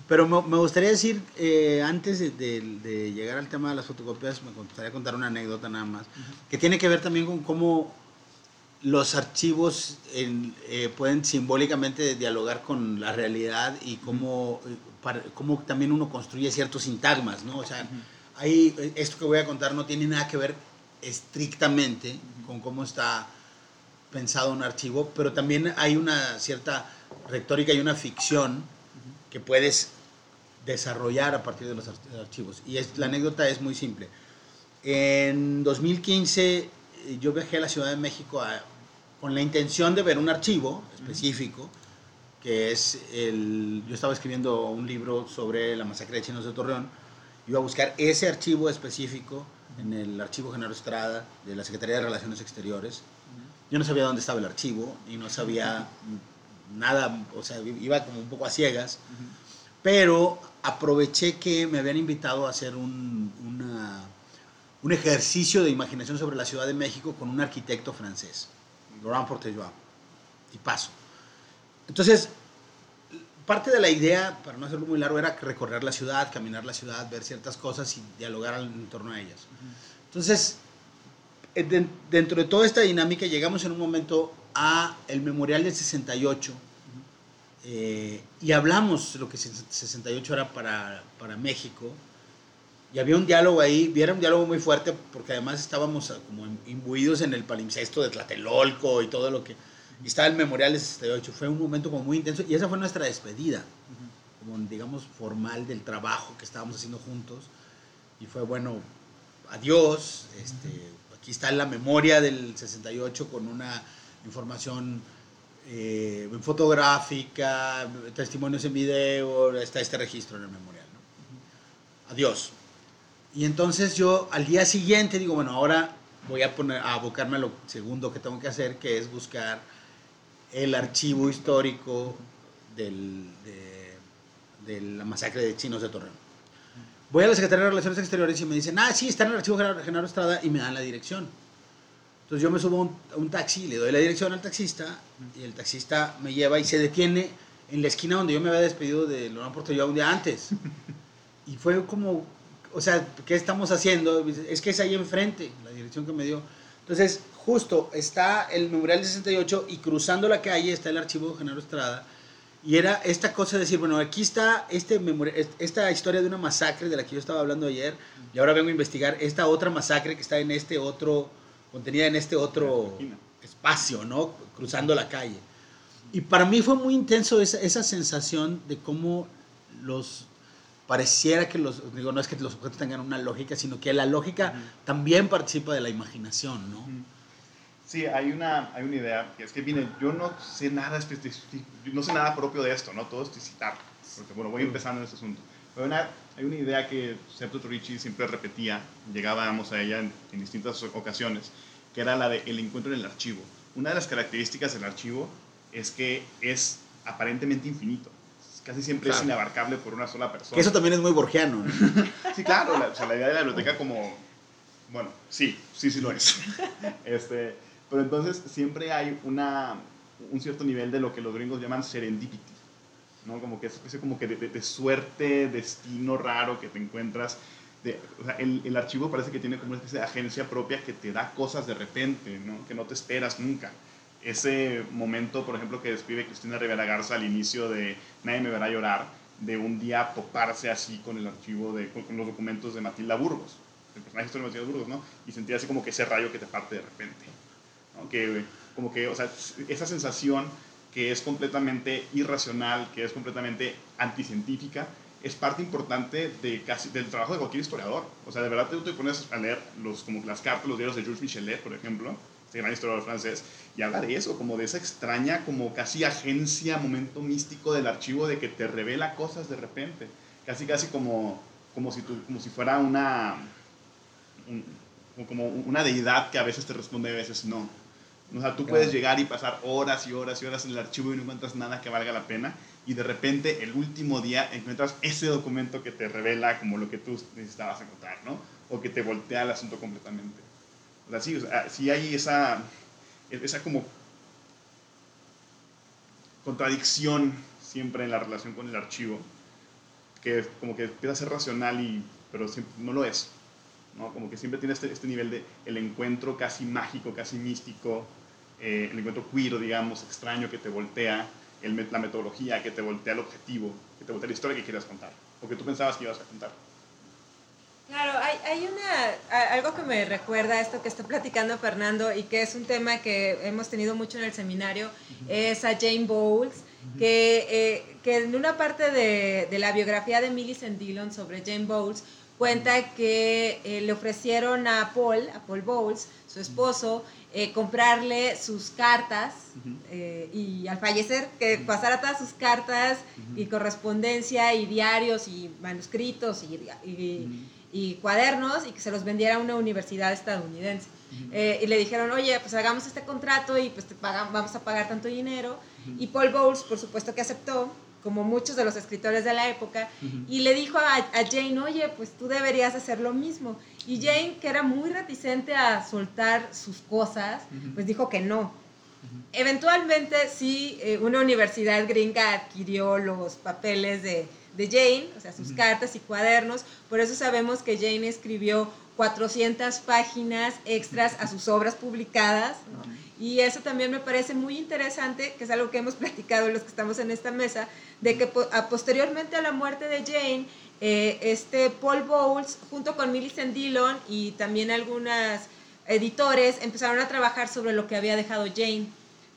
Pero me, me gustaría decir, eh, antes de, de- de llegar al tema de las fotocopias, me gustaría contar una anécdota nada más, que tiene que ver también con cómo los archivos en- eh, pueden simbólicamente dialogar con la realidad y cómo, eh, para- cómo también uno construye ciertos sintagmas, ¿no? O sea, ahí eh, esto que voy a contar no tiene nada que ver estrictamente con cómo está pensado un archivo, pero también hay una cierta retórica y una ficción que puedes desarrollar a partir de los ar- archivos. Y es, la anécdota es muy simple. En 2015 eh, yo viajé a la Ciudad de México a- con la intención de ver un archivo específico, que es el... Yo estaba escribiendo un libro sobre la masacre de chinos de Torreón, iba a buscar ese archivo específico en el Archivo Genaro Estrada de la Secretaría de Relaciones Exteriores. Yo no sabía dónde estaba el archivo y no sabía nada, o sea, iba como un poco a ciegas, pero aproveché que me habían invitado a hacer un, una- un ejercicio de imaginación sobre la Ciudad de México con un arquitecto francés, Laurent Portejois, y paso. Entonces, parte de la idea, para no hacerlo muy largo, era recorrer la ciudad, caminar la ciudad, ver ciertas cosas y dialogar en torno a ellas. Entonces, den- dentro de toda esta dinámica llegamos en un momento a el memorial del 68 eh, y hablamos lo que el 68 era para, para México y había un diálogo ahí, era un diálogo muy fuerte porque además estábamos ah, como im- imbuidos en el palimpsesto de Tlatelolco y todo lo que... Y estaba el memorial del 68, fue un momento como muy intenso y esa fue nuestra despedida, como digamos formal del trabajo que estábamos haciendo juntos y fue bueno, adiós, este, aquí está la memoria del 68 con una información eh, fotográfica, testimonios en video, está este registro en el memorial. ¿no? Adiós. Y entonces yo al día siguiente digo, bueno, ahora voy a, poner, a abocarme a lo segundo que tengo que hacer, que es buscar el archivo histórico del, de, de la masacre de chinos de Torreón. Voy a la Secretaría de Relaciones Exteriores y me dicen, ah, sí, está en el archivo Genaro Estrada y me dan la dirección. Entonces yo me subo a un, un taxi, le doy la dirección al taxista y el taxista me lleva y se detiene en la esquina donde yo me había despedido de Laurent Portello un día antes. Y fue como, o sea, ¿qué estamos haciendo? Es que es ahí enfrente, la dirección que me dio. Entonces, justo está el numeral 68 y cruzando la calle está el archivo de Genaro Estrada. Y era esta cosa de decir, bueno, aquí está este esta historia de una masacre de la que yo estaba hablando ayer, y ahora vengo a investigar esta otra masacre que está en este otro, contenida en este otro espacio, ¿no? Cruzando la calle. Y para mí fue muy intenso esa, esa sensación de cómo los pareciera que los, digo, no es que los objetos tengan una lógica, sino que la lógica también participa de la imaginación, ¿no? Sí, hay una, hay una idea, que es que, viene, yo no sé nada no sé nada propio de esto, ¿no? Todo esto es citar, porque, bueno, voy empezando en este asunto. Una, hay una idea que Septo Torici siempre repetía, llegábamos a ella en, distintas ocasiones, que era la de el encuentro en el archivo. Una de las características del archivo es que es aparentemente infinito. Casi siempre es inabarcable por una sola persona. Que eso también es muy borgiano. sí, claro, la, o sea, la idea de la biblioteca como... Bueno, sí, sí, sí lo es. Este, pero entonces siempre hay una, un cierto nivel de lo que los gringos llaman serendipity, ¿no? Como que es como que de, suerte, destino raro que te encuentras. El, el, archivo parece que tiene como una especie de agencia propia que te da cosas de repente, ¿no? Que no te esperas nunca. Ese momento, por ejemplo, que describe Cristina Rivera Garza al inicio de Nadie me verá llorar, de un día toparse así con el archivo, de, con, los documentos de Matilda Burgos, el personaje de Matilda Burgos, ¿no? Y sentir así como que ese rayo que te parte de repente que, como que, o sea, esa sensación que es completamente irracional, que es completamente anticientífica, es parte importante de casi, del trabajo de cualquier historiador. O sea, de verdad tú te pones a leer los, como las cartas, los diarios de Jules Michelet, por ejemplo, este gran historiador francés, y habla de eso, como de esa extraña, como casi agencia, momento místico del archivo de que te revela cosas de repente. Casi, casi como, como, si, tú, como si fuera una, como una deidad que a veces te responde y a veces no. O sea, tú puedes llegar y pasar horas y horas y horas en el archivo y no encuentras nada que valga la pena. Y de repente, el último día, encuentras ese documento que te revela como lo que tú necesitabas encontrar, ¿no? O que te voltea el asunto completamente. O sea, sí, o sea, sí hay esa, esa como contradicción siempre en la relación con el archivo, que como que empieza a ser racional, y, pero no lo es. ¿No? Como que siempre tiene este, este nivel de el encuentro casi mágico, casi místico, eh, el encuentro queer, digamos, extraño que te voltea, el, la metodología que te voltea el objetivo, que te voltea la historia que quieras contar, o que tú pensabas que ibas a contar. Claro, hay, hay una, algo que me recuerda a esto que está platicando Fernando y que es un tema que hemos tenido mucho en el seminario, es a Jane Bowles, que, eh, que en una parte de, de, la biografía de Millicent Dillon sobre Jane Bowles cuenta que eh, le ofrecieron a Paul, a Paul Bowles, su esposo, eh, comprarle sus cartas eh, y al fallecer que pasara todas sus cartas y correspondencia y diarios y manuscritos y, cuadernos y que se los vendiera a una universidad estadounidense. y le dijeron, oye, pues hagamos este contrato y pues te pagamos, vamos a pagar tanto dinero. Y Paul Bowles, por supuesto que aceptó como muchos de los escritores de la época, y le dijo a, Jane, oye, pues tú deberías hacer lo mismo. Y Jane, que era muy reticente a soltar sus cosas, pues dijo que no. Eventualmente sí, eh, una universidad gringa adquirió los papeles de, de Jane, o sea, sus cartas y cuadernos, por eso sabemos que Jane escribió 400 páginas extras a sus obras publicadas, y eso también me parece muy interesante, que es algo que hemos platicado los que estamos en esta mesa, de que posteriormente a la muerte de Jane, eh, este Paul Bowles, junto con Millicent Dillon y también algunos editores, empezaron a trabajar sobre lo que había dejado Jane.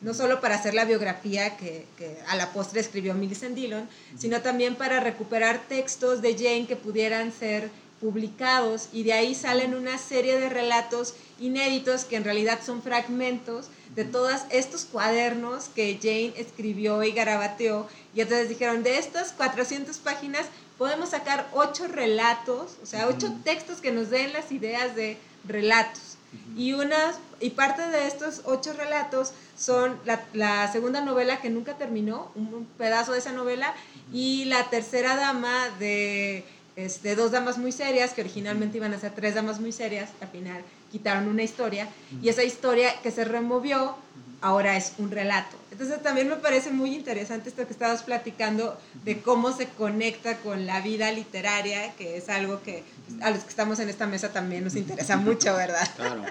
No solo para hacer la biografía que, que a la postre escribió Millicent Dillon, sino también para recuperar textos de Jane que pudieran ser publicados y de ahí salen una serie de relatos inéditos que en realidad son fragmentos de todos estos cuadernos que Jane escribió y garabateó. Y entonces dijeron de estas 400 páginas podemos sacar ocho relatos, o sea, ocho textos que nos den las ideas de relatos. Y, unas, y parte de estos ocho relatos son la, la, segunda novela que nunca terminó, un pedazo de esa novela, y la tercera dama de este, dos damas muy serias, que originalmente iban a ser tres damas muy serias, al final quitaron una historia, y esa historia que se removió ahora es un relato. Entonces también me parece muy interesante esto que estabas platicando de cómo se conecta con la vida literaria, que es algo que a los que estamos en esta mesa también nos interesa mucho, ¿verdad? Claro,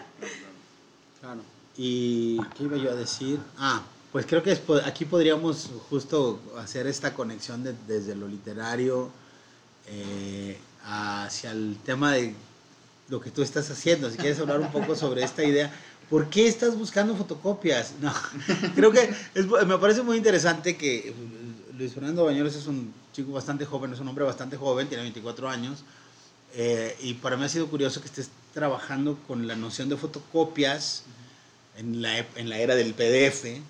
claro. ¿Y qué iba yo a decir? Ah, pues creo que aquí podríamos justo hacer esta conexión desde lo literario eh, hacia el tema de lo que tú estás haciendo. Si quieres hablar un poco sobre esta idea, ¿por qué estás buscando fotocopias? No, creo que me parece muy interesante que Luis Fernando Bañuelos es un chico bastante joven, es un hombre bastante joven, tiene 24 años, eh, y para mí ha sido curioso que estés trabajando con la noción de fotocopias en, la, en la era del PDF,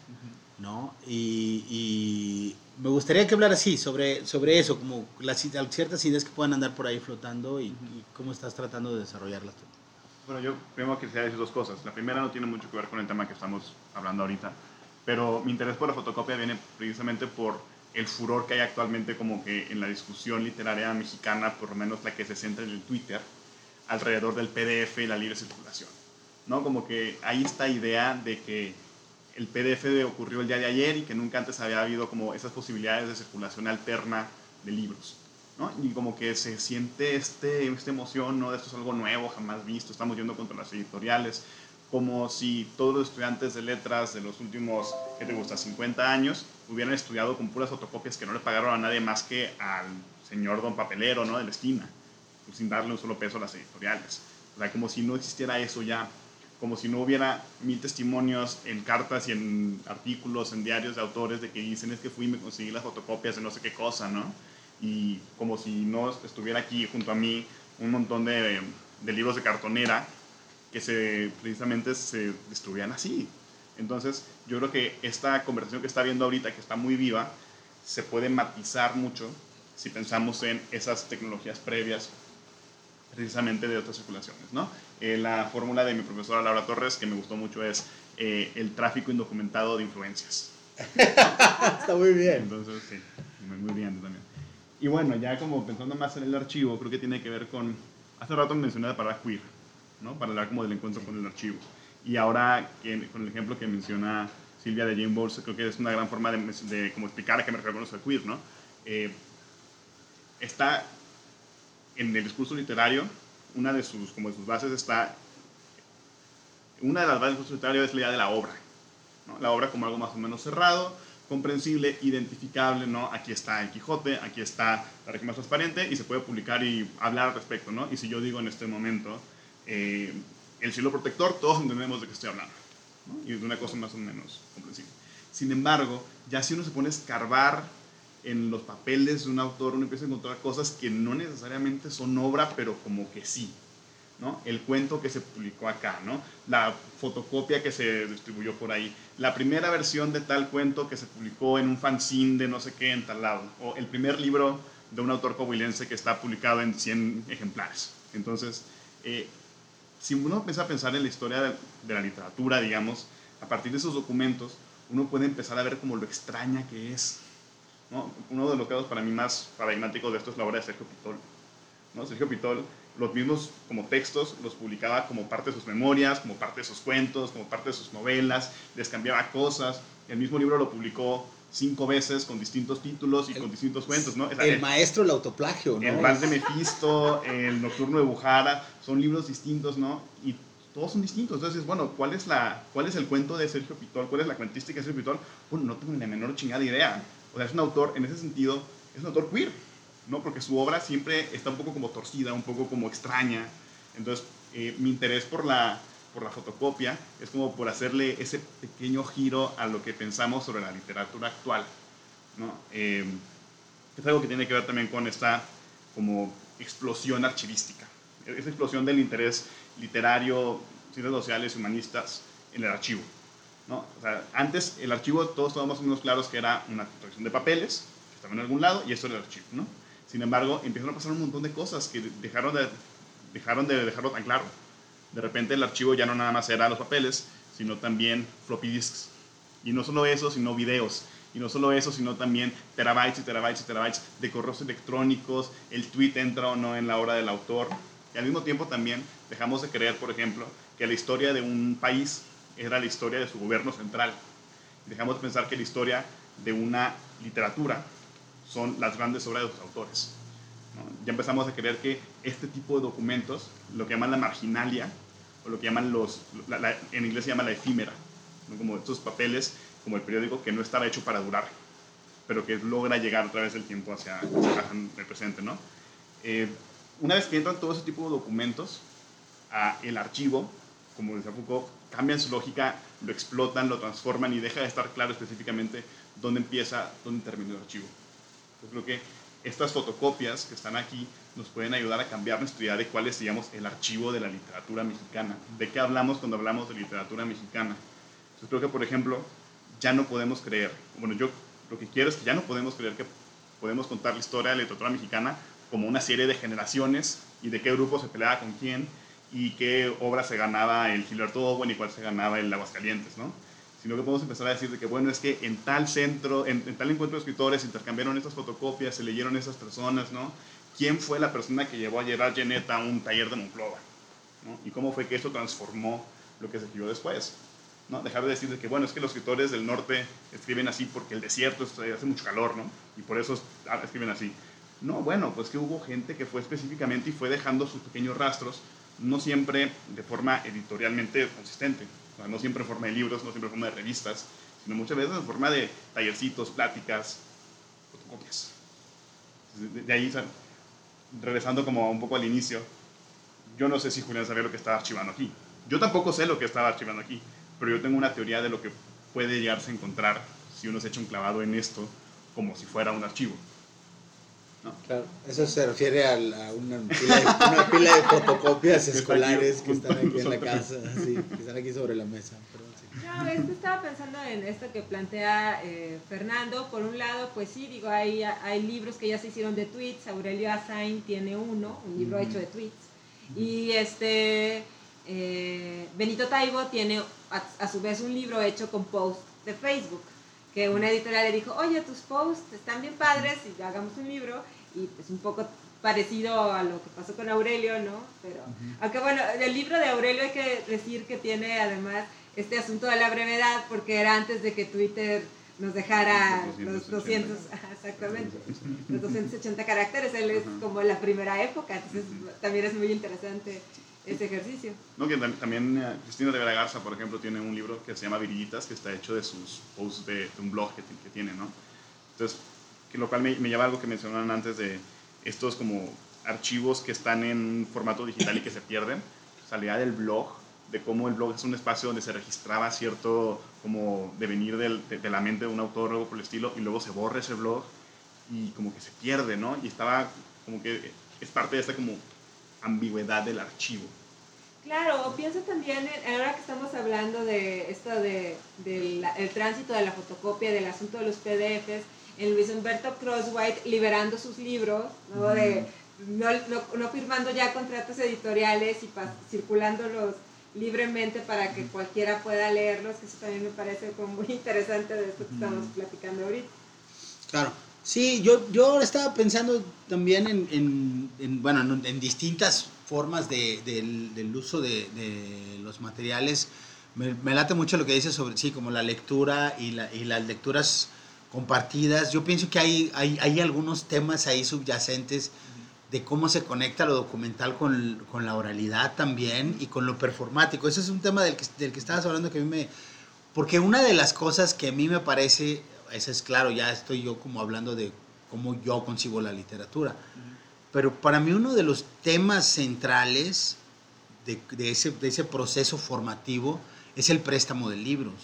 ¿no? y me gustaría que hablara así sobre, sobre eso, como las ciertas ideas que puedan andar por ahí flotando y, cómo estás tratando de desarrollarlas. Bueno, yo primero quisiera decir dos cosas. La primera no tiene mucho que ver con el tema que estamos hablando ahorita, pero mi interés por la fotocopia viene precisamente por el furor que hay actualmente como que en la discusión literaria mexicana, por lo menos la que se centra en el Twitter, alrededor del PDF y la libre circulación. ¿no? Como que hay esta idea de que el PDF ocurrió el día de ayer y que nunca antes había habido como esas posibilidades de circulación alterna de libros. ¿no? Y como que se siente este, esta emoción, ¿no? Esto es algo nuevo, jamás visto, estamos yendo contra las editoriales, como si todos los estudiantes de letras de los últimos, ¿qué te gusta?, 50 años, hubieran estudiado con puras fotocopias que no le pagaron a nadie más que al señor don papelero, ¿no?, de la esquina, sin darle un solo peso a las editoriales. Como si no existiera eso ya como si no hubiera mil testimonios en cartas y en artículos, en diarios de autores de que dicen es que fui y me conseguí las fotocopias de no sé qué cosa, ¿no? Y como si no estuviera aquí junto a mí un montón de, de libros de cartonera que se, precisamente se distribuían así. Entonces, yo creo que esta conversación que está viendo ahorita, que está muy viva, se puede matizar mucho si pensamos en esas tecnologías previas precisamente de otras circulaciones, ¿no? Eh, la fórmula de mi profesora Laura Torres, que me gustó mucho, es eh, el tráfico indocumentado de influencias. Está muy bien. Entonces, sí, muy bien también. Y bueno, ya como pensando más en el archivo, creo que tiene que ver con, hace rato mencioné la palabra queer, ¿no? Para hablar como del encuentro con el archivo. Y ahora, con el ejemplo que menciona Silvia de Jane Bowles, creo que es una gran forma de, de como explicar a qué me refiero con eso de queer, ¿no? Eh, está en el discurso literario una de sus, como de sus bases está, una de las bases del discurso literario es la idea de la obra. ¿no? La obra como algo más o menos cerrado, comprensible, identificable, ¿no? Aquí está el Quijote, aquí está la región más transparente y se puede publicar y hablar al respecto, ¿no? Y si yo digo en este momento eh, el cielo protector, todos entendemos de qué estoy hablando, ¿no? Y es una cosa más o menos comprensible. Sin embargo, ya si uno se pone a escarbar en los papeles de un autor uno empieza a encontrar cosas que no necesariamente son obra, pero como que sí. ¿no? El cuento que se publicó acá, ¿no? la fotocopia que se distribuyó por ahí, la primera versión de tal cuento que se publicó en un fanzine de no sé qué en tal lado, o el primer libro de un autor coahuilense que está publicado en 100 ejemplares. Entonces, eh, si uno empieza a pensar en la historia de, de la literatura, digamos, a partir de esos documentos, uno puede empezar a ver como lo extraña que es uno de los casos para mí más paradigmáticos de esto es la obra de Sergio Pitol. ¿no? Sergio Pitol, los mismos como textos los publicaba como parte de sus memorias, como parte de sus cuentos, como parte de sus novelas, les cambiaba cosas. El mismo libro lo publicó cinco veces con distintos títulos y con distintos cuentos, ¿no? el, maestro del autoplagio, ¿no? El Vals de Mefisto, el Nocturno de Bujara, son libros distintos, ¿no? Y todos son distintos. Entonces, bueno, ¿cuál es, la, ¿cuál es el cuento de Sergio Pitol? ¿Cuál es la cuentística de Sergio Pitol? Bueno, no tengo ni la menor chingada idea. O sea, es un autor, en ese sentido, es un autor queer, ¿no? Porque su obra siempre está un poco como torcida, un poco como extraña. Entonces, eh, mi interés por la, por la fotocopia es como por hacerle ese pequeño giro a lo que pensamos sobre la literatura actual, ¿no? Eh, es algo que tiene que ver también con esta como explosión archivística, esa explosión del interés literario, ciencias sociales, humanistas en el archivo. ¿No? O sea, antes el archivo todos estábamos más claros que era una colección de papeles que estaban en algún lado y esto era el archivo. ¿no? Sin embargo, empezaron a pasar un montón de cosas que dejaron de, dejaron de dejarlo tan claro. De repente el archivo ya no nada más era los papeles, sino también floppy disks. Y no solo eso, sino videos. Y no solo eso, sino también terabytes y terabytes y terabytes de correos electrónicos, el tweet entra o no en la obra del autor. Y al mismo tiempo también dejamos de creer, por ejemplo, que la historia de un país era la historia de su gobierno central. Dejamos de pensar que la historia de una literatura son las grandes obras de sus autores. Ya empezamos a creer que este tipo de documentos, lo que llaman la marginalia, o lo que llaman los, en inglés se llama la efímera, como estos papeles, como el periódico, que no estaba hecho para durar, pero que logra llegar a través del tiempo hacia, el presente. ¿no? Eh, una vez que entran todo ese tipo de documentos a el archivo, como decía Foucault, cambian su lógica, lo explotan, lo transforman y deja de estar claro específicamente dónde empieza, dónde termina el archivo. Yo creo que estas fotocopias que están aquí nos pueden ayudar a cambiar nuestra idea de cuál es, digamos, el archivo de la literatura mexicana. ¿De qué hablamos cuando hablamos de literatura mexicana? Yo creo que, por ejemplo, ya no podemos creer, bueno, yo lo que quiero es que ya no podemos creer que podemos contar la historia de la literatura mexicana como una serie de generaciones y de qué grupo se peleaba con quién y qué obra se ganaba el Gilberto Owen y cuál se ganaba el Aguascalientes, ¿no? Sino que podemos empezar a decir de que, bueno, es que en tal centro, en, tal encuentro de escritores intercambiaron estas fotocopias, se leyeron esas personas, ¿no? ¿Quién fue la persona que llevó a Gerard Genet a un taller de Monclova? ¿no? ¿Y cómo fue que eso transformó lo que se escribió después? ¿no? Dejar de decir de que, bueno, es que los escritores del norte escriben así porque el desierto hace mucho calor, ¿no? Y por eso escriben así. No, bueno, pues que hubo gente que fue específicamente y fue dejando sus pequeños rastros no siempre de forma editorialmente consistente, no siempre en forma de libros, no siempre en forma de revistas, sino muchas veces en forma de tallercitos, pláticas, fotocopias. De, ahí, regresando como un poco al inicio, yo no sé si Julián sabía lo que estaba archivando aquí. Yo tampoco sé lo que estaba archivando aquí, pero yo tengo una teoría de lo que puede llegarse a encontrar si uno se echa un clavado en esto como si fuera un archivo. Claro, eso se refiere a, una, pila de, fotocopias escolares que están aquí en la casa, que están aquí sobre la mesa. No, es que estaba pensando en esto que plantea eh, Fernando. Por un lado, pues sí, digo, hay, hay libros que ya se hicieron de tweets. Aurelio Azain tiene uno, un libro hecho de tweets. Y este eh, Benito Taibo tiene a, a, su vez un libro hecho con posts de Facebook. Que una editorial le dijo, oye, tus posts están bien padres y hagamos un libro y pues un poco parecido a lo que pasó con Aurelio, ¿no? Pero, aunque bueno, el libro de Aurelio hay que decir que tiene además este asunto de la brevedad, porque era antes de que Twitter nos dejara los 200, exactamente, los 280 caracteres, él es como la primera época, entonces también es muy interesante ese ejercicio. No, que también eh, Cristina Rivera Garza, por ejemplo, tiene un libro que se llama Virillitas, que está hecho de sus posts de, un blog que, tiene, ¿no? Entonces, que lo cual me, lleva a algo que mencionaron antes de estos como archivos que están en formato digital y que se pierden. Salía del blog, de cómo el blog es un espacio donde se registraba cierto como devenir de, la mente de un autor o algo por el estilo, y luego se borra ese blog y como que se pierde, ¿no? Y estaba como que es parte de esta como ambigüedad del archivo. Claro, pienso también, ahora que estamos hablando de esto de, del el tránsito de la fotocopia, del asunto de los PDFs, en Luis Humberto Crosswhite liberando sus libros, ¿no? De, no, no, firmando ya contratos editoriales y circulándolos libremente para que cualquiera pueda leerlos, que eso también me parece como muy interesante de esto que estamos platicando ahorita. Claro, sí, yo, yo estaba pensando también en, en, bueno, en, distintas formas de, del, uso de, de, los materiales. Me, me, late mucho lo que dice sobre, sí, como la lectura y, la, y las lecturas compartidas. Yo pienso que hay, hay, hay algunos temas ahí subyacentes de cómo se conecta lo documental con, con, la oralidad también y con lo performático. Ese es un tema del que, del que estabas hablando que a mí me... Porque una de las cosas que a mí me parece, eso es claro, ya estoy yo como hablando de cómo yo concibo la literatura, pero para mí uno de los temas centrales de, de, ese, de ese proceso formativo es el préstamo de libros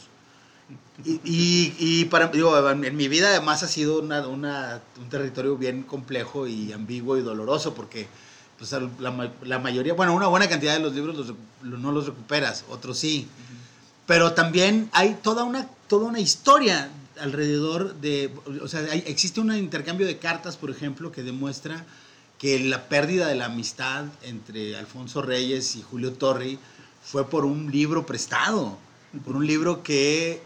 Y, y, para, digo, en mi vida además ha sido una, una, un territorio bien complejo y ambiguo y doloroso porque pues, la, la, mayoría, bueno, una buena cantidad de los libros los, no los recuperas, otros sí. Pero también hay toda una, toda una historia alrededor de, o sea, existe un intercambio de cartas, por ejemplo, que demuestra que la pérdida de la amistad entre Alfonso Reyes y Julio Torri fue por un libro prestado, por un libro que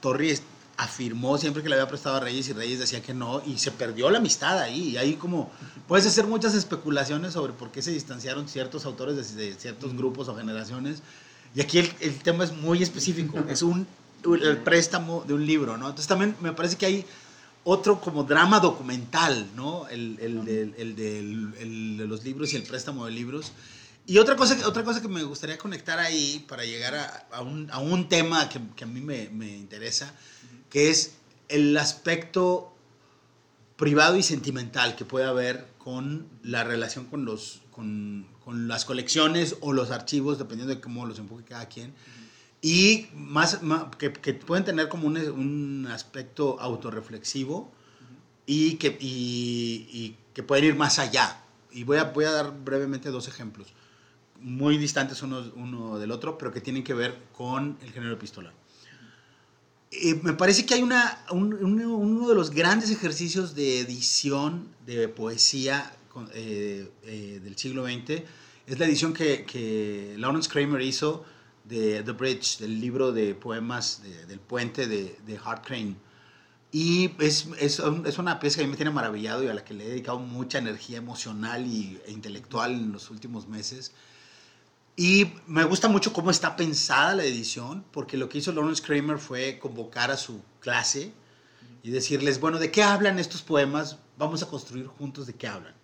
Torri afirmó siempre que le había prestado a Reyes y Reyes decía que no y se perdió la amistad ahí. Y ahí como puedes hacer muchas especulaciones sobre por qué se distanciaron ciertos autores de, ciertos grupos o generaciones. Y aquí el, el tema es muy específico, es un el préstamo de un libro, ¿no? Entonces también me parece que hay otro como drama documental, ¿no? El, el, de, el, de, el, de, los libros y el préstamo de libros. Y otra cosa, otra cosa que me gustaría conectar ahí para llegar a, a, un, a un, tema que, que a mí me, me, interesa, que es el aspecto privado y sentimental que puede haber con la relación con, los, con, con las colecciones o los archivos, dependiendo de cómo los enfoque cada quien y más, que, que, pueden tener como un, un aspecto autorreflexivo y que, y, y que pueden ir más allá. Y voy a, voy a dar brevemente dos ejemplos, muy distantes uno, uno del otro, pero que tienen que ver con el género epistolar. Eh, me parece que hay una, un, uno de los grandes ejercicios de edición de poesía eh, eh, del siglo XX es la edición que, que Lawrence Kramer hizo de The Bridge, del libro de poemas del puente de, de Hart Crane. Y es, es, es, una pieza que a mí me tiene maravillado y a la que le he dedicado mucha energía emocional y, e intelectual en los últimos meses. Y me gusta mucho cómo está pensada la edición, porque lo que hizo Lawrence Kramer fue convocar a su clase y decirles, bueno, ¿de qué hablan estos poemas? Vamos a construir juntos de qué hablan.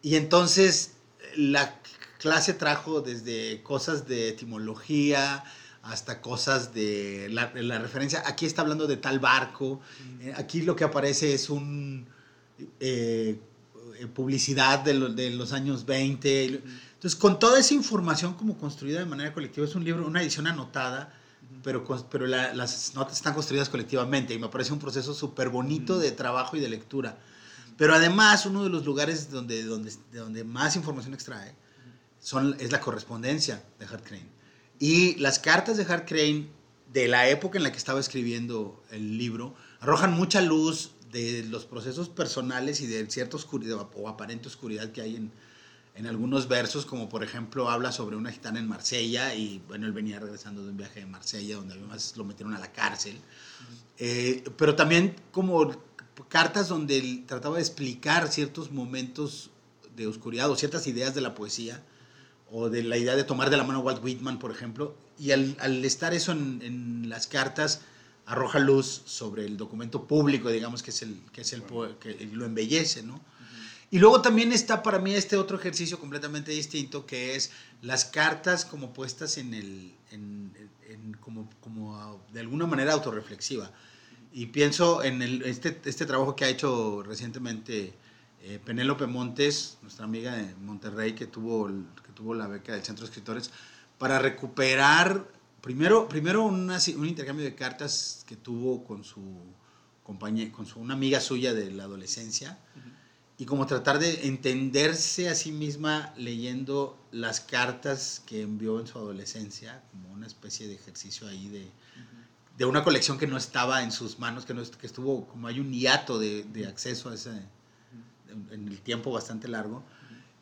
Y entonces la clase trajo desde cosas de etimología hasta cosas de la, referencia. Aquí está hablando de tal barco. Eh, aquí lo que aparece es un eh, eh, publicidad de, de, los años 20. Entonces, con toda esa información como construida de manera colectiva, es un libro, una edición anotada, pero, pero las notas están construidas colectivamente y me parece un proceso súper bonito de trabajo y de lectura. Pero además, uno de los lugares donde, donde, donde más información extrae son, es la correspondencia de Hart Crane. Y las cartas de Hart Crane, de la época en la que estaba escribiendo el libro, arrojan mucha luz de los procesos personales y de cierta oscuridad o aparente oscuridad que hay en, en algunos versos, como por ejemplo habla sobre una gitana en Marsella y bueno, él venía regresando de un viaje de Marsella donde además lo metieron a la cárcel, eh, pero también como cartas donde él trataba de explicar ciertos momentos de oscuridad o ciertas ideas de la poesía o de la idea de tomar de la mano a Walt Whitman, por ejemplo, y al, al estar eso en, en, las cartas, arroja luz sobre el documento público, digamos, que es el que, es el, que lo embellece, ¿no? Y luego también está para mí este otro ejercicio completamente distinto, que es las cartas como puestas en el, en, en, como, como de alguna manera autorreflexiva. Y pienso en el, este, este trabajo que ha hecho recientemente eh, Penélope Montes, nuestra amiga de Monterrey, que tuvo, que tuvo la beca del Centro de Escritores, para recuperar primero, primero una, un intercambio de cartas que tuvo con su compañía, con su, una amiga suya de la adolescencia, y como tratar de entenderse a sí misma leyendo las cartas que envió en su adolescencia, como una especie de ejercicio ahí de, de una colección que no estaba en sus manos, que, no, que estuvo, como hay un hiato de, de acceso a ese en el tiempo bastante largo.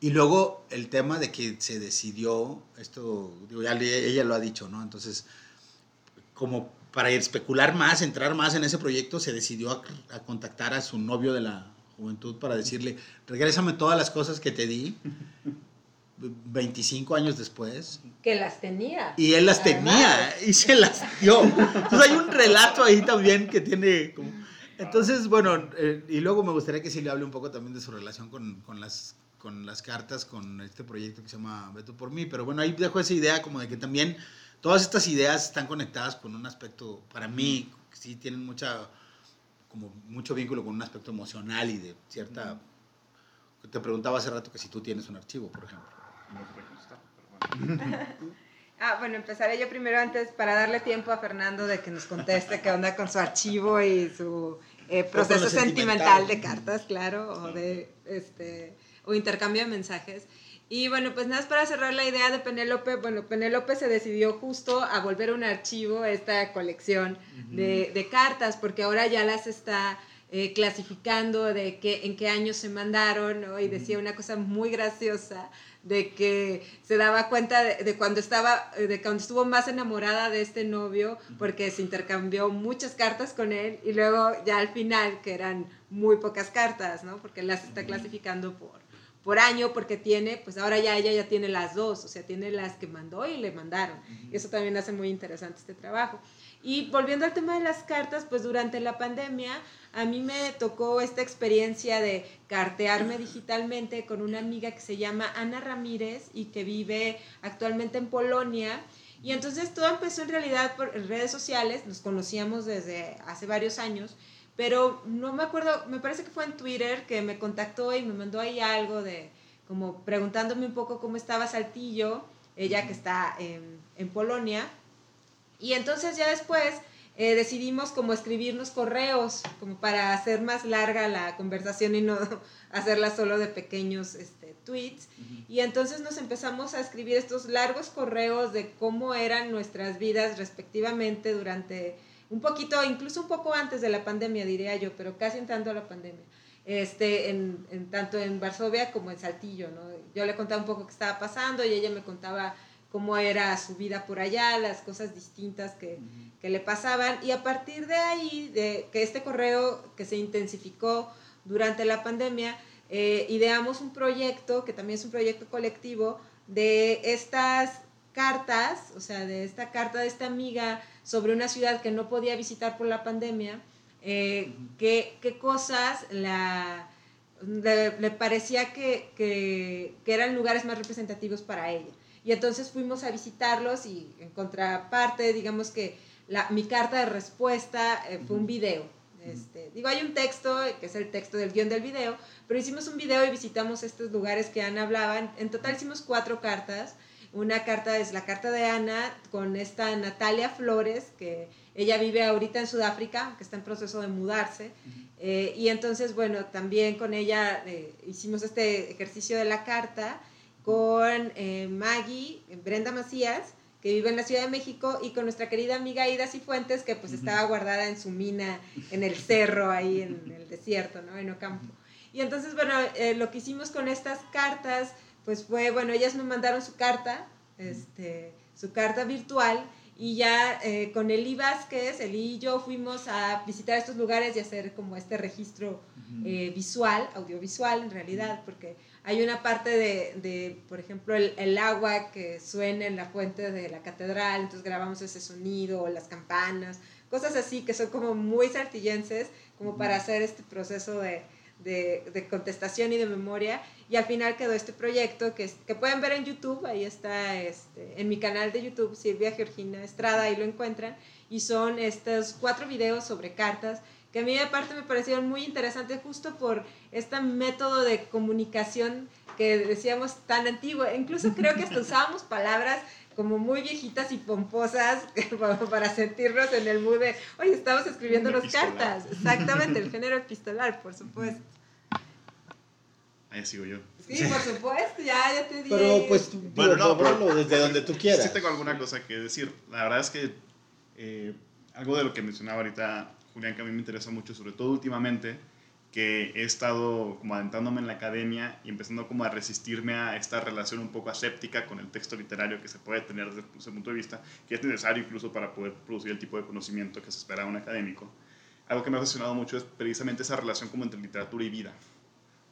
Y luego el tema de que se decidió, esto, digo, ya ella lo ha dicho, ¿no? Entonces, como para especular más, entrar más en ese proyecto, se decidió a, a contactar a su novio de la juventud para decirle, regrésame todas las cosas que te di 25 años después. Que las tenía. Y él las tenía y se las dio. Entonces hay un relato ahí también que tiene como entonces, bueno, eh, y luego me gustaría que sí le hable un poco también de su relación con, con, las, con las cartas, con este proyecto que se llama Beto por mí. Pero bueno, ahí dejo esa idea como de que también todas estas ideas están conectadas con un aspecto, para mí, sí tienen mucha, como mucho vínculo con un aspecto emocional y de cierta... Te preguntaba hace rato que si tú tienes un archivo, por ejemplo. No te pero bueno. Ah, bueno, empezaré yo primero antes para darle tiempo a Fernando de que nos conteste qué onda con su archivo y su eh, proceso sentimental de cartas, claro, o de este o intercambio de mensajes. Y bueno, pues nada, para cerrar la idea de Penélope, bueno, Penélope se decidió justo a volver un archivo esta colección de, de, cartas, porque ahora ya las está eh, clasificando de qué, en qué años se mandaron, ¿no? Y decía una cosa muy graciosa, de que se daba cuenta de, cuando estaba, de cuando estuvo más enamorada de este novio, porque se intercambió muchas cartas con él, y luego ya al final, que eran muy pocas cartas, ¿no? Porque las está clasificando por por año porque tiene, pues ahora ya ella ya tiene las dos, o sea, tiene las que mandó y le mandaron. Y eso también hace muy interesante este trabajo. Y volviendo al tema de las cartas, pues durante la pandemia a mí me tocó esta experiencia de cartearme digitalmente con una amiga que se llama Ana Ramírez y que vive actualmente en Polonia. Y entonces todo empezó en realidad por redes sociales, nos conocíamos desde hace varios años pero no me acuerdo, me parece que fue en Twitter que me contactó y me mandó ahí algo de, como preguntándome un poco cómo estaba Saltillo, ella que está en, en Polonia. Y entonces ya después eh, decidimos como escribirnos correos, como para hacer más larga la conversación y no hacerla solo de pequeños este, tweets. Y entonces nos empezamos a escribir estos largos correos de cómo eran nuestras vidas respectivamente durante un poquito, incluso un poco antes de la pandemia, diría yo, pero casi entrando a la pandemia, este, en, en, tanto en Varsovia como en Saltillo, ¿no? Yo le contaba un poco qué estaba pasando y ella me contaba cómo era su vida por allá, las cosas distintas que, que le pasaban. Y a partir de ahí, de que este correo que se intensificó durante la pandemia, eh, ideamos un proyecto, que también es un proyecto colectivo, de estas cartas, o sea, de esta carta de esta amiga sobre una ciudad que no podía visitar por la pandemia, eh, qué, cosas la, le, parecía que, que, eran lugares más representativos para ella. Y entonces fuimos a visitarlos y en contraparte, digamos que la, mi carta de respuesta eh, fue un video. Este, digo, hay un texto, que es el texto del guion del video, pero hicimos un video y visitamos estos lugares que Ana hablaba. En total hicimos cuatro cartas. Una carta es la carta de Ana con esta Natalia Flores, que ella vive ahorita en Sudáfrica, que está en proceso de mudarse. Eh, y entonces, bueno, también con ella eh, hicimos este ejercicio de la carta con eh, Maggie, Brenda Macías, que vive en la Ciudad de México, y con nuestra querida amiga Ida Cifuentes, que pues estaba guardada en su mina, en el cerro, ahí en el desierto, ¿no? En Ocampo. Y entonces, bueno, lo que hicimos con estas cartas pues fue, bueno, ellas me mandaron su carta, este, su carta virtual, y ya eh, con Eli Vázquez, Eli y yo fuimos a visitar estos lugares y hacer como este registro eh, visual, audiovisual en realidad, porque hay una parte de, de por ejemplo, el, el, agua que suena en la fuente de la catedral, entonces grabamos ese sonido, o las campanas, cosas así que son como muy sartillenses, como para hacer este proceso de, de, contestación y de memoria. Y al final quedó este proyecto que, que pueden ver en YouTube, ahí está este, en mi canal de YouTube, Silvia Georgina Estrada, ahí lo encuentran. Y son estos cuatro videos sobre cartas que a mí aparte me parecieron muy interesantes justo por este método de comunicación que decíamos tan antiguo. Incluso creo que hasta usábamos palabras como muy viejitas y pomposas para sentirnos en el mood de, oye, estamos escribiendo las cartas. Exactamente, el género epistolar, por supuesto. Ahí sigo yo. Sí, por supuesto, ya, ya te dije. Pero pues, bueno, no, pero, desde donde tú quieras. Sí tengo alguna cosa que decir. La verdad es que eh, algo de lo que mencionaba ahorita Julián, que a mí me interesa mucho, sobre todo últimamente, que he estado como adentrándome en la academia y empezando como a resistirme a esta relación un poco aséptica con el texto literario que se puede tener desde ese punto de vista, que es necesario incluso para poder producir el tipo de conocimiento que se espera de un académico. Algo que me ha apasionado mucho es precisamente esa relación como entre literatura y vida.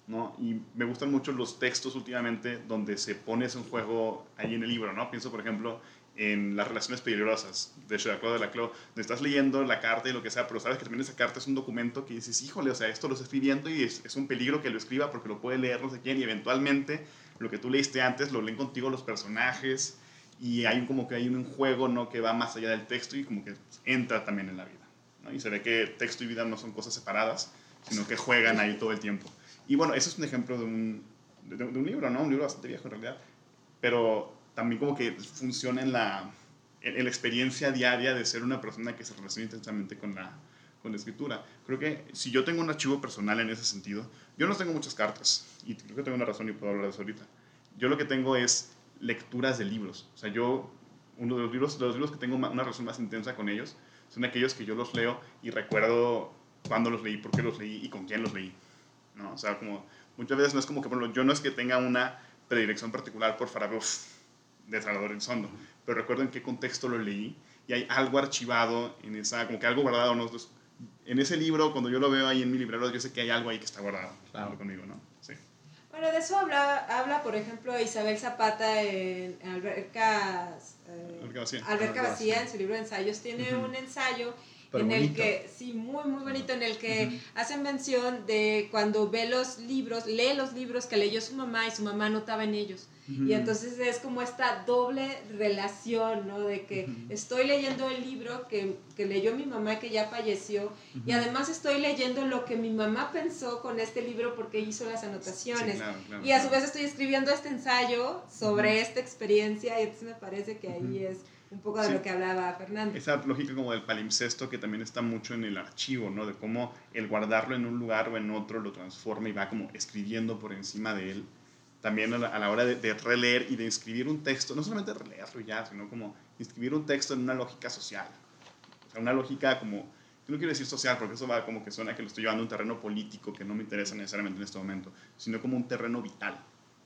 ¿no? Y me gustan mucho los textos últimamente donde se pone eso en juego ahí en el libro, ¿no? Pienso, por ejemplo, en las relaciones peligrosas de Claude de la Clos, donde estás leyendo la carta y lo que sea, pero sabes que también esa carta es un documento que dices, híjole, o sea, esto lo estoy escribiendo y es, es, un peligro que lo escriba porque lo puede leer no sé quién y eventualmente lo que tú leíste antes lo leen contigo los personajes y hay como que hay un juego, ¿no? Que va más allá del texto y como que entra también en la vida, ¿no? Y se ve que texto y vida no son cosas separadas, sino que juegan ahí todo el tiempo. Y bueno, eso es un ejemplo de un, de, de un libro, ¿no? Un libro bastante viejo en realidad, pero también como que funciona en la, en, la experiencia diaria de ser una persona que se relaciona intensamente con la, con la escritura. Creo que si yo tengo un archivo personal en ese sentido, yo no tengo muchas cartas, y creo que tengo una razón y puedo hablar de eso ahorita. Yo lo que tengo es lecturas de libros. O sea, yo, uno de los libros, de los libros que tengo una relación más intensa con ellos, son aquellos que yo los leo y recuerdo cuándo los leí, por qué los leí y con quién los leí. ¿no? O sea, como muchas veces no es como que, por ejemplo, yo no es que tenga una predilección particular por Farabios de Salvador el Sondo, pero recuerdo en qué contexto lo leí y hay algo archivado en esa, como que algo guardado, ¿no? en ese libro, cuando yo lo veo ahí en mi librero, yo sé que hay algo ahí que está guardado claro. conmigo, ¿no? Sí. Bueno, de eso habla, habla, por ejemplo, Isabel Zapata en Albercas, eh, Alberca Vacía. en su libro de ensayos. Tiene un ensayo en el que, sí, muy, muy bonito, en el que hacen mención de cuando ve los libros, lee los libros que leyó su mamá y su mamá notaba en ellos. Y entonces es como esta doble relación, ¿no? De que estoy leyendo el libro que, que, leyó mi mamá que ya falleció y además estoy leyendo lo que mi mamá pensó con este libro porque hizo las anotaciones. y a su vez estoy escribiendo este ensayo sobre esta experiencia y entonces me parece que ahí es un poco de lo que hablaba Fernando. Esa lógica como del palimpsesto que también está mucho en el archivo, ¿no? De cómo el guardarlo en un lugar o en otro lo transforma y va como escribiendo por encima de él. También a la, hora de, releer y de escribir un texto, no solamente releerlo ya, sino como escribir un texto en una lógica social. O sea, una lógica como, no quiero decir social porque eso va como que suena que lo estoy llevando a un terreno político que no me interesa necesariamente en este momento, sino como un terreno vital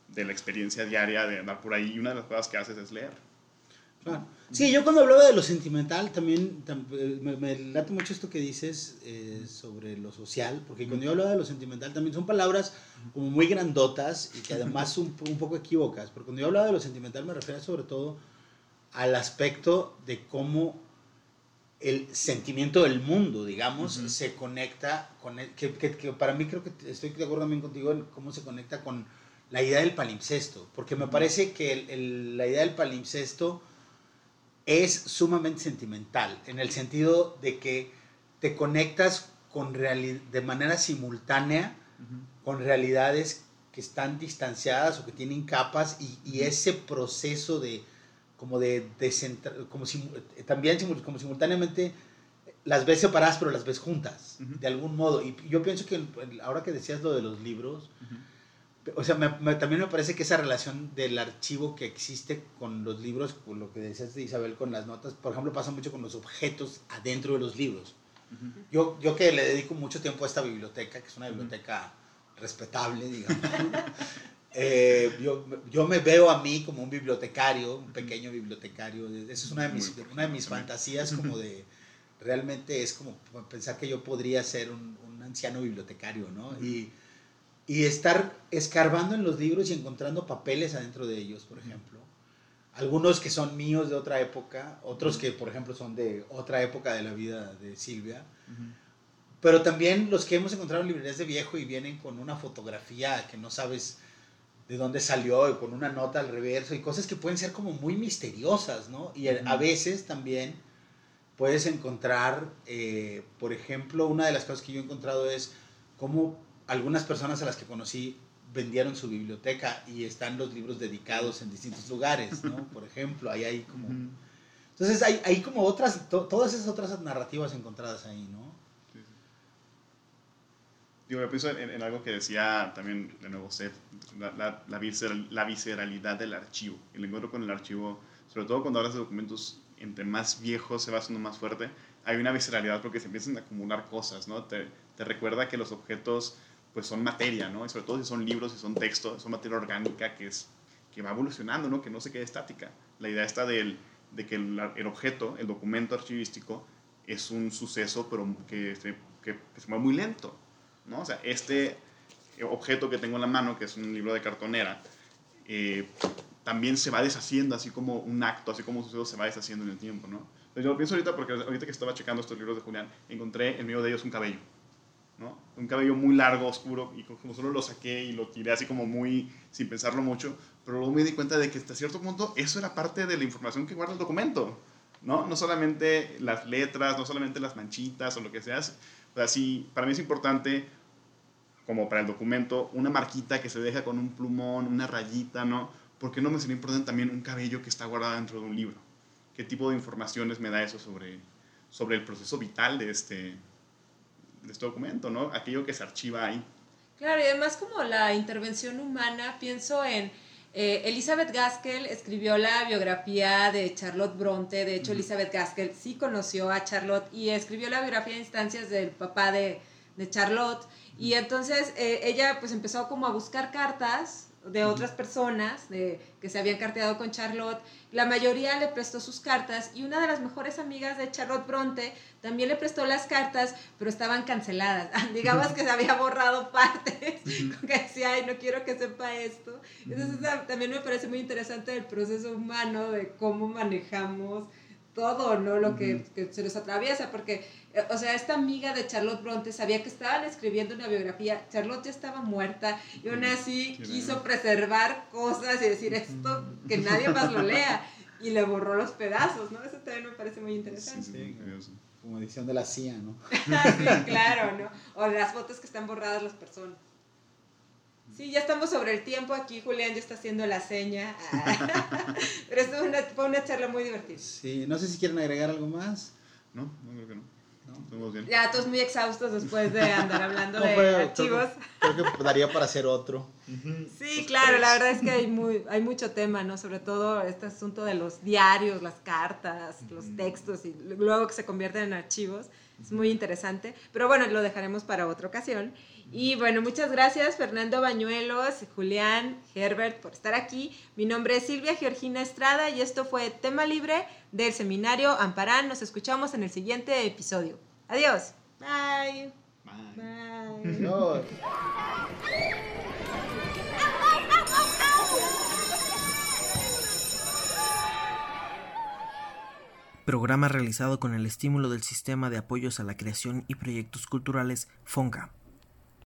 de la experiencia diaria de andar por ahí y una de las cosas que haces es leer. Sí, yo cuando hablaba de lo sentimental también eh, me, late mucho esto que dices eh, sobre lo social, porque cuando yo hablaba de lo sentimental también son palabras como muy grandotas y que además un, un poco equívocas, porque cuando yo hablaba de lo sentimental me refiero sobre todo al aspecto de cómo el sentimiento del mundo, digamos, se conecta con, el, que, que, para mí creo que estoy de acuerdo también contigo en cómo se conecta con la idea del palimpsesto, porque me parece que el, la idea del palimpsesto es sumamente sentimental, en el sentido de que te conectas con de manera simultánea con realidades que están distanciadas o que tienen capas y, ese proceso de como de, como también como simultáneamente las ves separadas pero las ves juntas de algún modo. Y yo pienso que ahora que decías lo de los libros o sea, también me parece que esa relación del archivo que existe con los libros, con lo que decías de Isabel con las notas, por ejemplo, pasa mucho con los objetos adentro de los libros. yo, yo que le dedico mucho tiempo a esta biblioteca, que es una biblioteca respetable, digamos, eh, yo, yo, me veo a mí como un bibliotecario, un pequeño bibliotecario. Esa es una de mis, una de mis fantasías como de, realmente es como pensar que yo podría ser un, un anciano bibliotecario, ¿no? Y y estar escarbando en los libros y encontrando papeles adentro de ellos, por ejemplo. Algunos que son míos de otra época, otros que, por ejemplo, son de otra época de la vida de Silvia. Pero también los que hemos encontrado en librerías de viejo y vienen con una fotografía que no sabes de dónde salió y con una nota al reverso y cosas que pueden ser como muy misteriosas, ¿no? Y a veces también puedes encontrar, eh, por ejemplo, una de las cosas que yo he encontrado es cómo algunas personas a las que conocí vendieron su biblioteca y están los libros dedicados en distintos lugares, ¿no? Por ejemplo, ahí hay como... Entonces hay, hay como otras, todas esas otras narrativas encontradas ahí, ¿no? Sí, Digo, yo pienso en, algo que decía también, de nuevo, Seth, la, la, la, visceralidad del archivo. El encuentro con el archivo, sobre todo cuando hablas de documentos, entre más viejos se va haciendo más fuerte, hay una visceralidad porque se empiezan a acumular cosas, ¿no? Te, te recuerda que los objetos pues son materia, ¿no? Y sobre todo si son libros, si son textos, son materia orgánica que, es, que va evolucionando, ¿no? Que no se quede estática. La idea está del, de que el, el, objeto, el documento archivístico, es un suceso, pero que, que, que se mueve muy lento, ¿no? O sea, este objeto que tengo en la mano, que es un libro de cartonera, eh, también se va deshaciendo, así como un acto, así como un suceso se va deshaciendo en el tiempo, ¿no? Entonces yo lo pienso ahorita porque ahorita que estaba checando estos libros de Julián, encontré en medio de ellos un cabello. Un cabello muy largo, oscuro, y como solo lo saqué y lo tiré así como muy sin pensarlo mucho, pero luego me di cuenta de que hasta cierto punto eso era parte de la información que guarda el documento, ¿no? No solamente las letras, no solamente las manchitas o lo que sea. O sea, para mí es importante, como para el documento, una marquita que se deja con un plumón, una rayita, ¿no? ¿por qué no me sería importante también un cabello que está guardado dentro de un libro? ¿Qué tipo de informaciones me da eso sobre, sobre el proceso vital de este, de este documento, ¿no? Aquello que se archiva ahí. Claro, y además como la intervención humana, pienso en eh, Elizabeth Gaskell escribió la biografía de Charlotte Bronte. De hecho, Elizabeth Gaskell sí conoció a Charlotte y escribió la biografía de instancias del papá de, de Charlotte. Y entonces eh, ella pues empezó como a buscar cartas de otras personas de, que se habían carteado con Charlotte. La mayoría le prestó sus cartas y una de las mejores amigas de Charlotte Bronte también le prestó las cartas, pero estaban canceladas. Digamos que se había borrado partes, que decía, ay, no quiero que sepa esto. Entonces también me parece muy interesante el proceso humano de cómo manejamos todo, ¿no? Lo que, que se nos atraviesa, porque o sea, esta amiga de Charlotte Bronte sabía que estaban escribiendo una biografía, Charlotte ya estaba muerta y aún así quiso preservar cosas y decir esto, que nadie más lo lea y le borró los pedazos, ¿no? Eso también me parece muy interesante. Sí, como edición de la CIA, ¿no? sí, claro, ¿no? O las fotos que están borradas las personas. Sí, ya estamos sobre el tiempo aquí, Julián ya está haciendo la seña. Pero esto fue una, fue una charla muy divertida. Sí, no sé si quieren agregar algo más. No, no creo que no. Ya todos muy exhaustos después de andar hablando de archivos. Creo, que daría para hacer otro. Sí, claro, la verdad es que hay, muy, hay mucho tema, ¿no? Sobre todo este asunto de los diarios, las cartas, los textos y luego que se convierten en archivos. Es muy interesante. Pero bueno, lo dejaremos para otra ocasión. Y bueno, muchas gracias Fernando Bañuelos, Julián, Herbert por estar aquí. Mi nombre es Silvia Georgina Estrada y esto fue Tema Libre del Seminario Amparán. Nos escuchamos en el siguiente episodio. Adiós. Bye. Bye. Bye. Programa realizado con el estímulo del Sistema de Apoyos a la Creación y Proyectos Culturales FONCA.